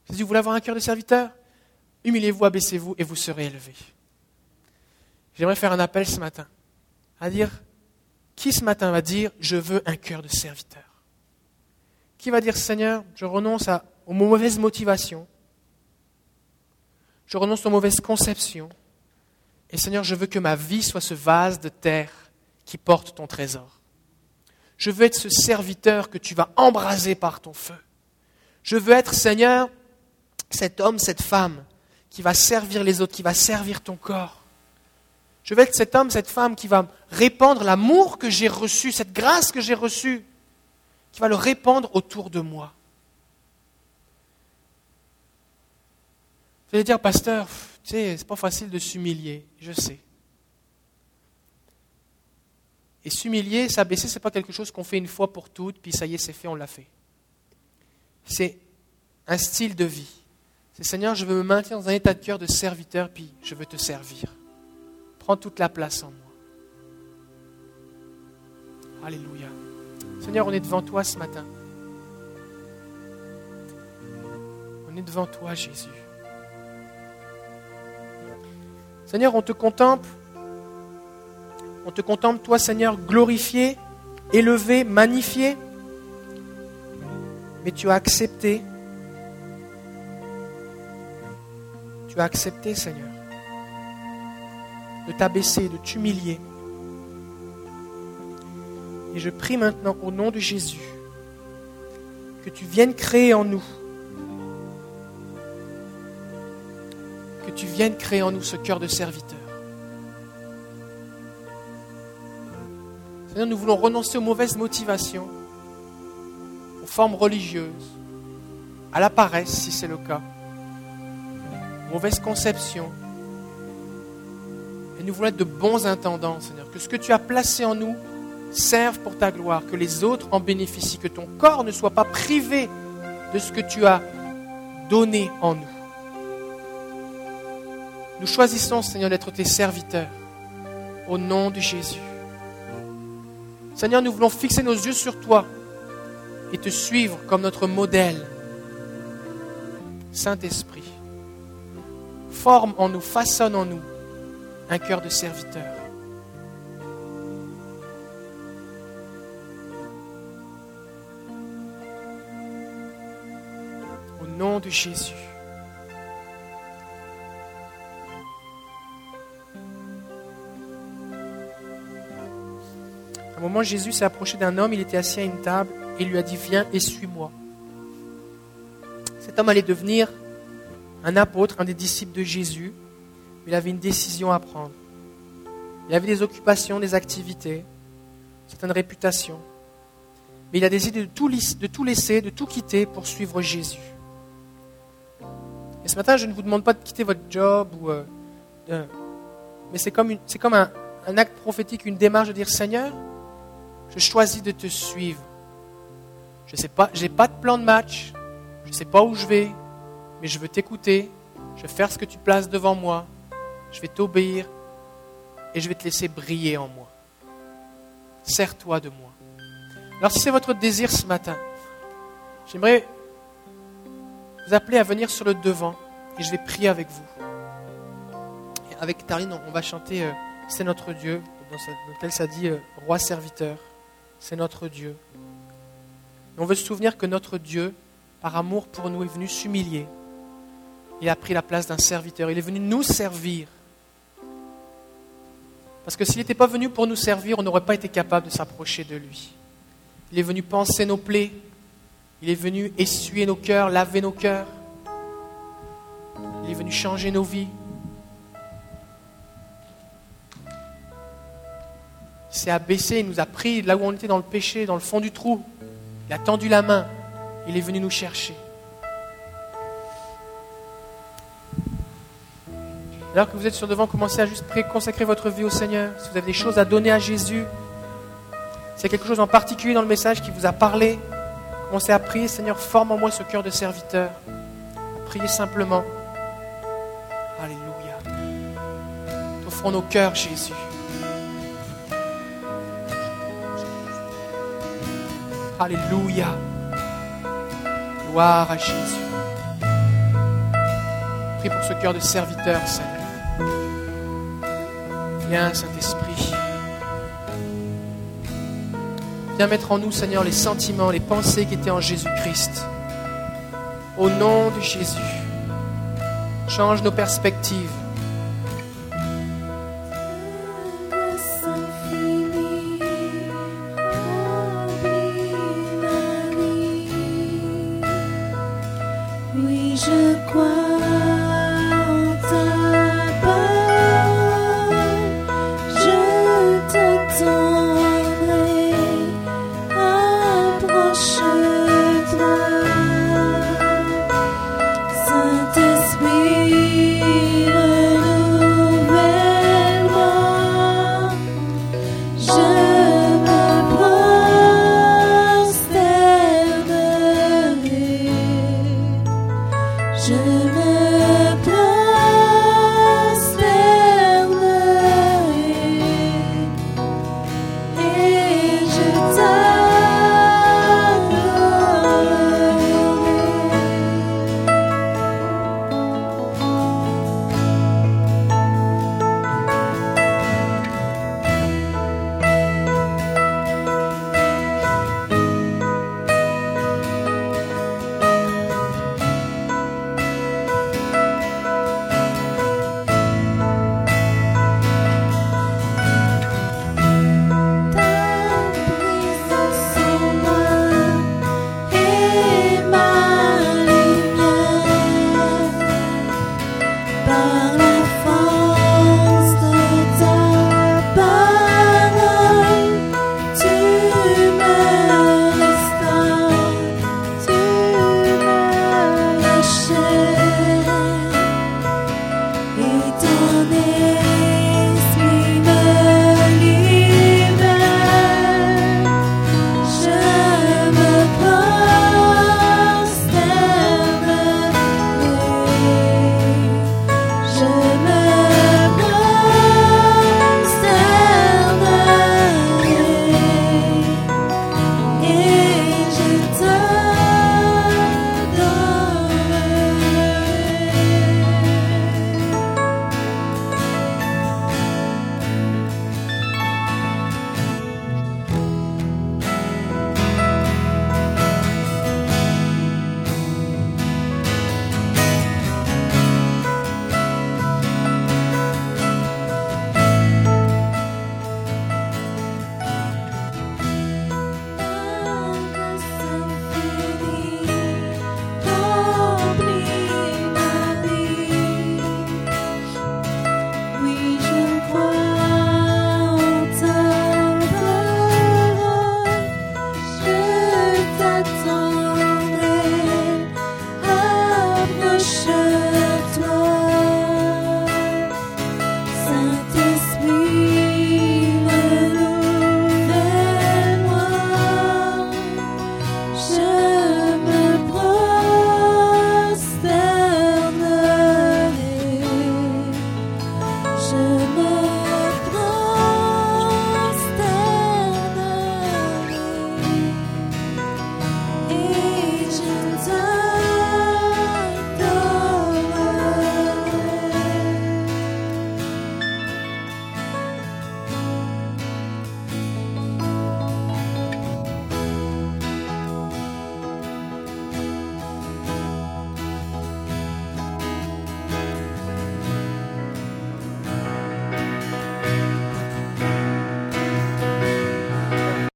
Jésus, vous voulez avoir un cœur de serviteur? Humiliez-vous, abaissez-vous et vous serez élevés. J'aimerais faire un appel ce matin à dire, qui ce matin va dire, je veux un cœur de serviteur? Qui va dire Seigneur, je renonce à, aux mauvaises motivations, je renonce aux mauvaises conceptions, et Seigneur, je veux que ma vie soit ce vase de terre qui porte ton trésor. Je veux être ce serviteur que tu vas embraser par ton feu. Je veux être, Seigneur, cet homme, cette femme qui va servir les autres, qui va servir ton corps. Je veux être cet homme, cette femme qui va répandre l'amour que j'ai reçu, cette grâce que j'ai reçue qui va le répandre autour de moi. Vous allez dire, pasteur, tu sais, c'est pas facile de s'humilier, je sais. Et s'humilier, s'abaisser, ce n'est pas quelque chose qu'on fait une fois pour toutes, puis ça y est, c'est fait, on l'a fait. C'est un style de vie. C'est Seigneur, je veux me maintenir dans un état de cœur de serviteur, puis je veux te servir. Prends toute la place en moi. Alléluia. Seigneur, on est devant toi ce matin. On est devant toi, Jésus. Seigneur, on te contemple. On te contemple, toi, Seigneur, glorifié, élevé, magnifié. Mais tu as accepté. Tu as accepté, Seigneur, de t'abaisser, de t'humilier. Et je prie maintenant au nom de Jésus que tu viennes créer en nous tu viennes créer en nous ce cœur de serviteur. Seigneur, nous voulons renoncer aux mauvaises motivations, aux formes religieuses, à la paresse si c'est le cas, aux mauvaises conceptions. Et nous voulons être de bons intendants, Seigneur, que ce que tu as placé en nous serve pour ta gloire, que les autres en bénéficient, que ton corps ne soit pas privé de ce que tu as donné en nous. Nous choisissons, Seigneur, d'être tes serviteurs au nom de Jésus. Seigneur, nous voulons fixer nos yeux sur toi et te suivre comme notre modèle. Saint-Esprit, forme en nous, façonne en nous un cœur de serviteur. Au nom de Jésus. Moment, Jésus s'est approché d'un homme, il était assis à une table, et il lui a dit, viens et suis-moi. Cet homme allait devenir un apôtre, un des disciples de Jésus, mais il avait une décision à prendre. Il avait des occupations, des activités, une certaine réputation. Mais il a décidé de tout, laisser, de tout quitter pour suivre Jésus. Et ce matin, je ne vous demande pas de quitter votre job, ou, euh, mais c'est comme, un acte prophétique, une démarche de dire Seigneur, je choisis de te suivre. Je sais pas, j'ai pas de plan de match, je sais pas où je vais, mais je veux t'écouter, je vais faire ce que tu places devant moi, je vais t'obéir et je vais te laisser briller en moi. Sers-toi de moi. Alors si c'est votre désir ce matin, j'aimerais vous appeler à venir sur le devant et je vais prier avec vous. Avec Tarine, on va chanter euh, C'est notre Dieu, dans lequel ça dit euh, Roi serviteur, c'est notre Dieu. On veut se souvenir que notre Dieu, par amour pour nous, est venu s'humilier. Il a pris la place d'un serviteur. Il est venu nous servir. Parce que s'il n'était pas venu pour nous servir, on n'aurait pas été capable de s'approcher de lui. Il est venu penser nos plaies. Il est venu essuyer nos cœurs, laver nos cœurs. Il est venu changer nos vies. S'est abaissé, il nous a pris là où on était dans le péché, dans le fond du trou. Il a tendu la main. Il est venu nous chercher. Alors que vous êtes sur devant, commencez à juste consacrer votre vie au Seigneur. Si vous avez des choses à donner à Jésus, s'il y a quelque chose en particulier dans le message qui vous a parlé, commencez à prier, Seigneur, forme en moi ce cœur de serviteur. Priez simplement. Alléluia. Offrons nos cœurs, Jésus. Alléluia. Gloire à Jésus. Prie pour ce cœur de serviteur, Seigneur. Viens, Saint-Esprit. Viens mettre en nous, Seigneur, les sentiments, les pensées qui étaient en Jésus-Christ. Au nom de Jésus, change nos perspectives.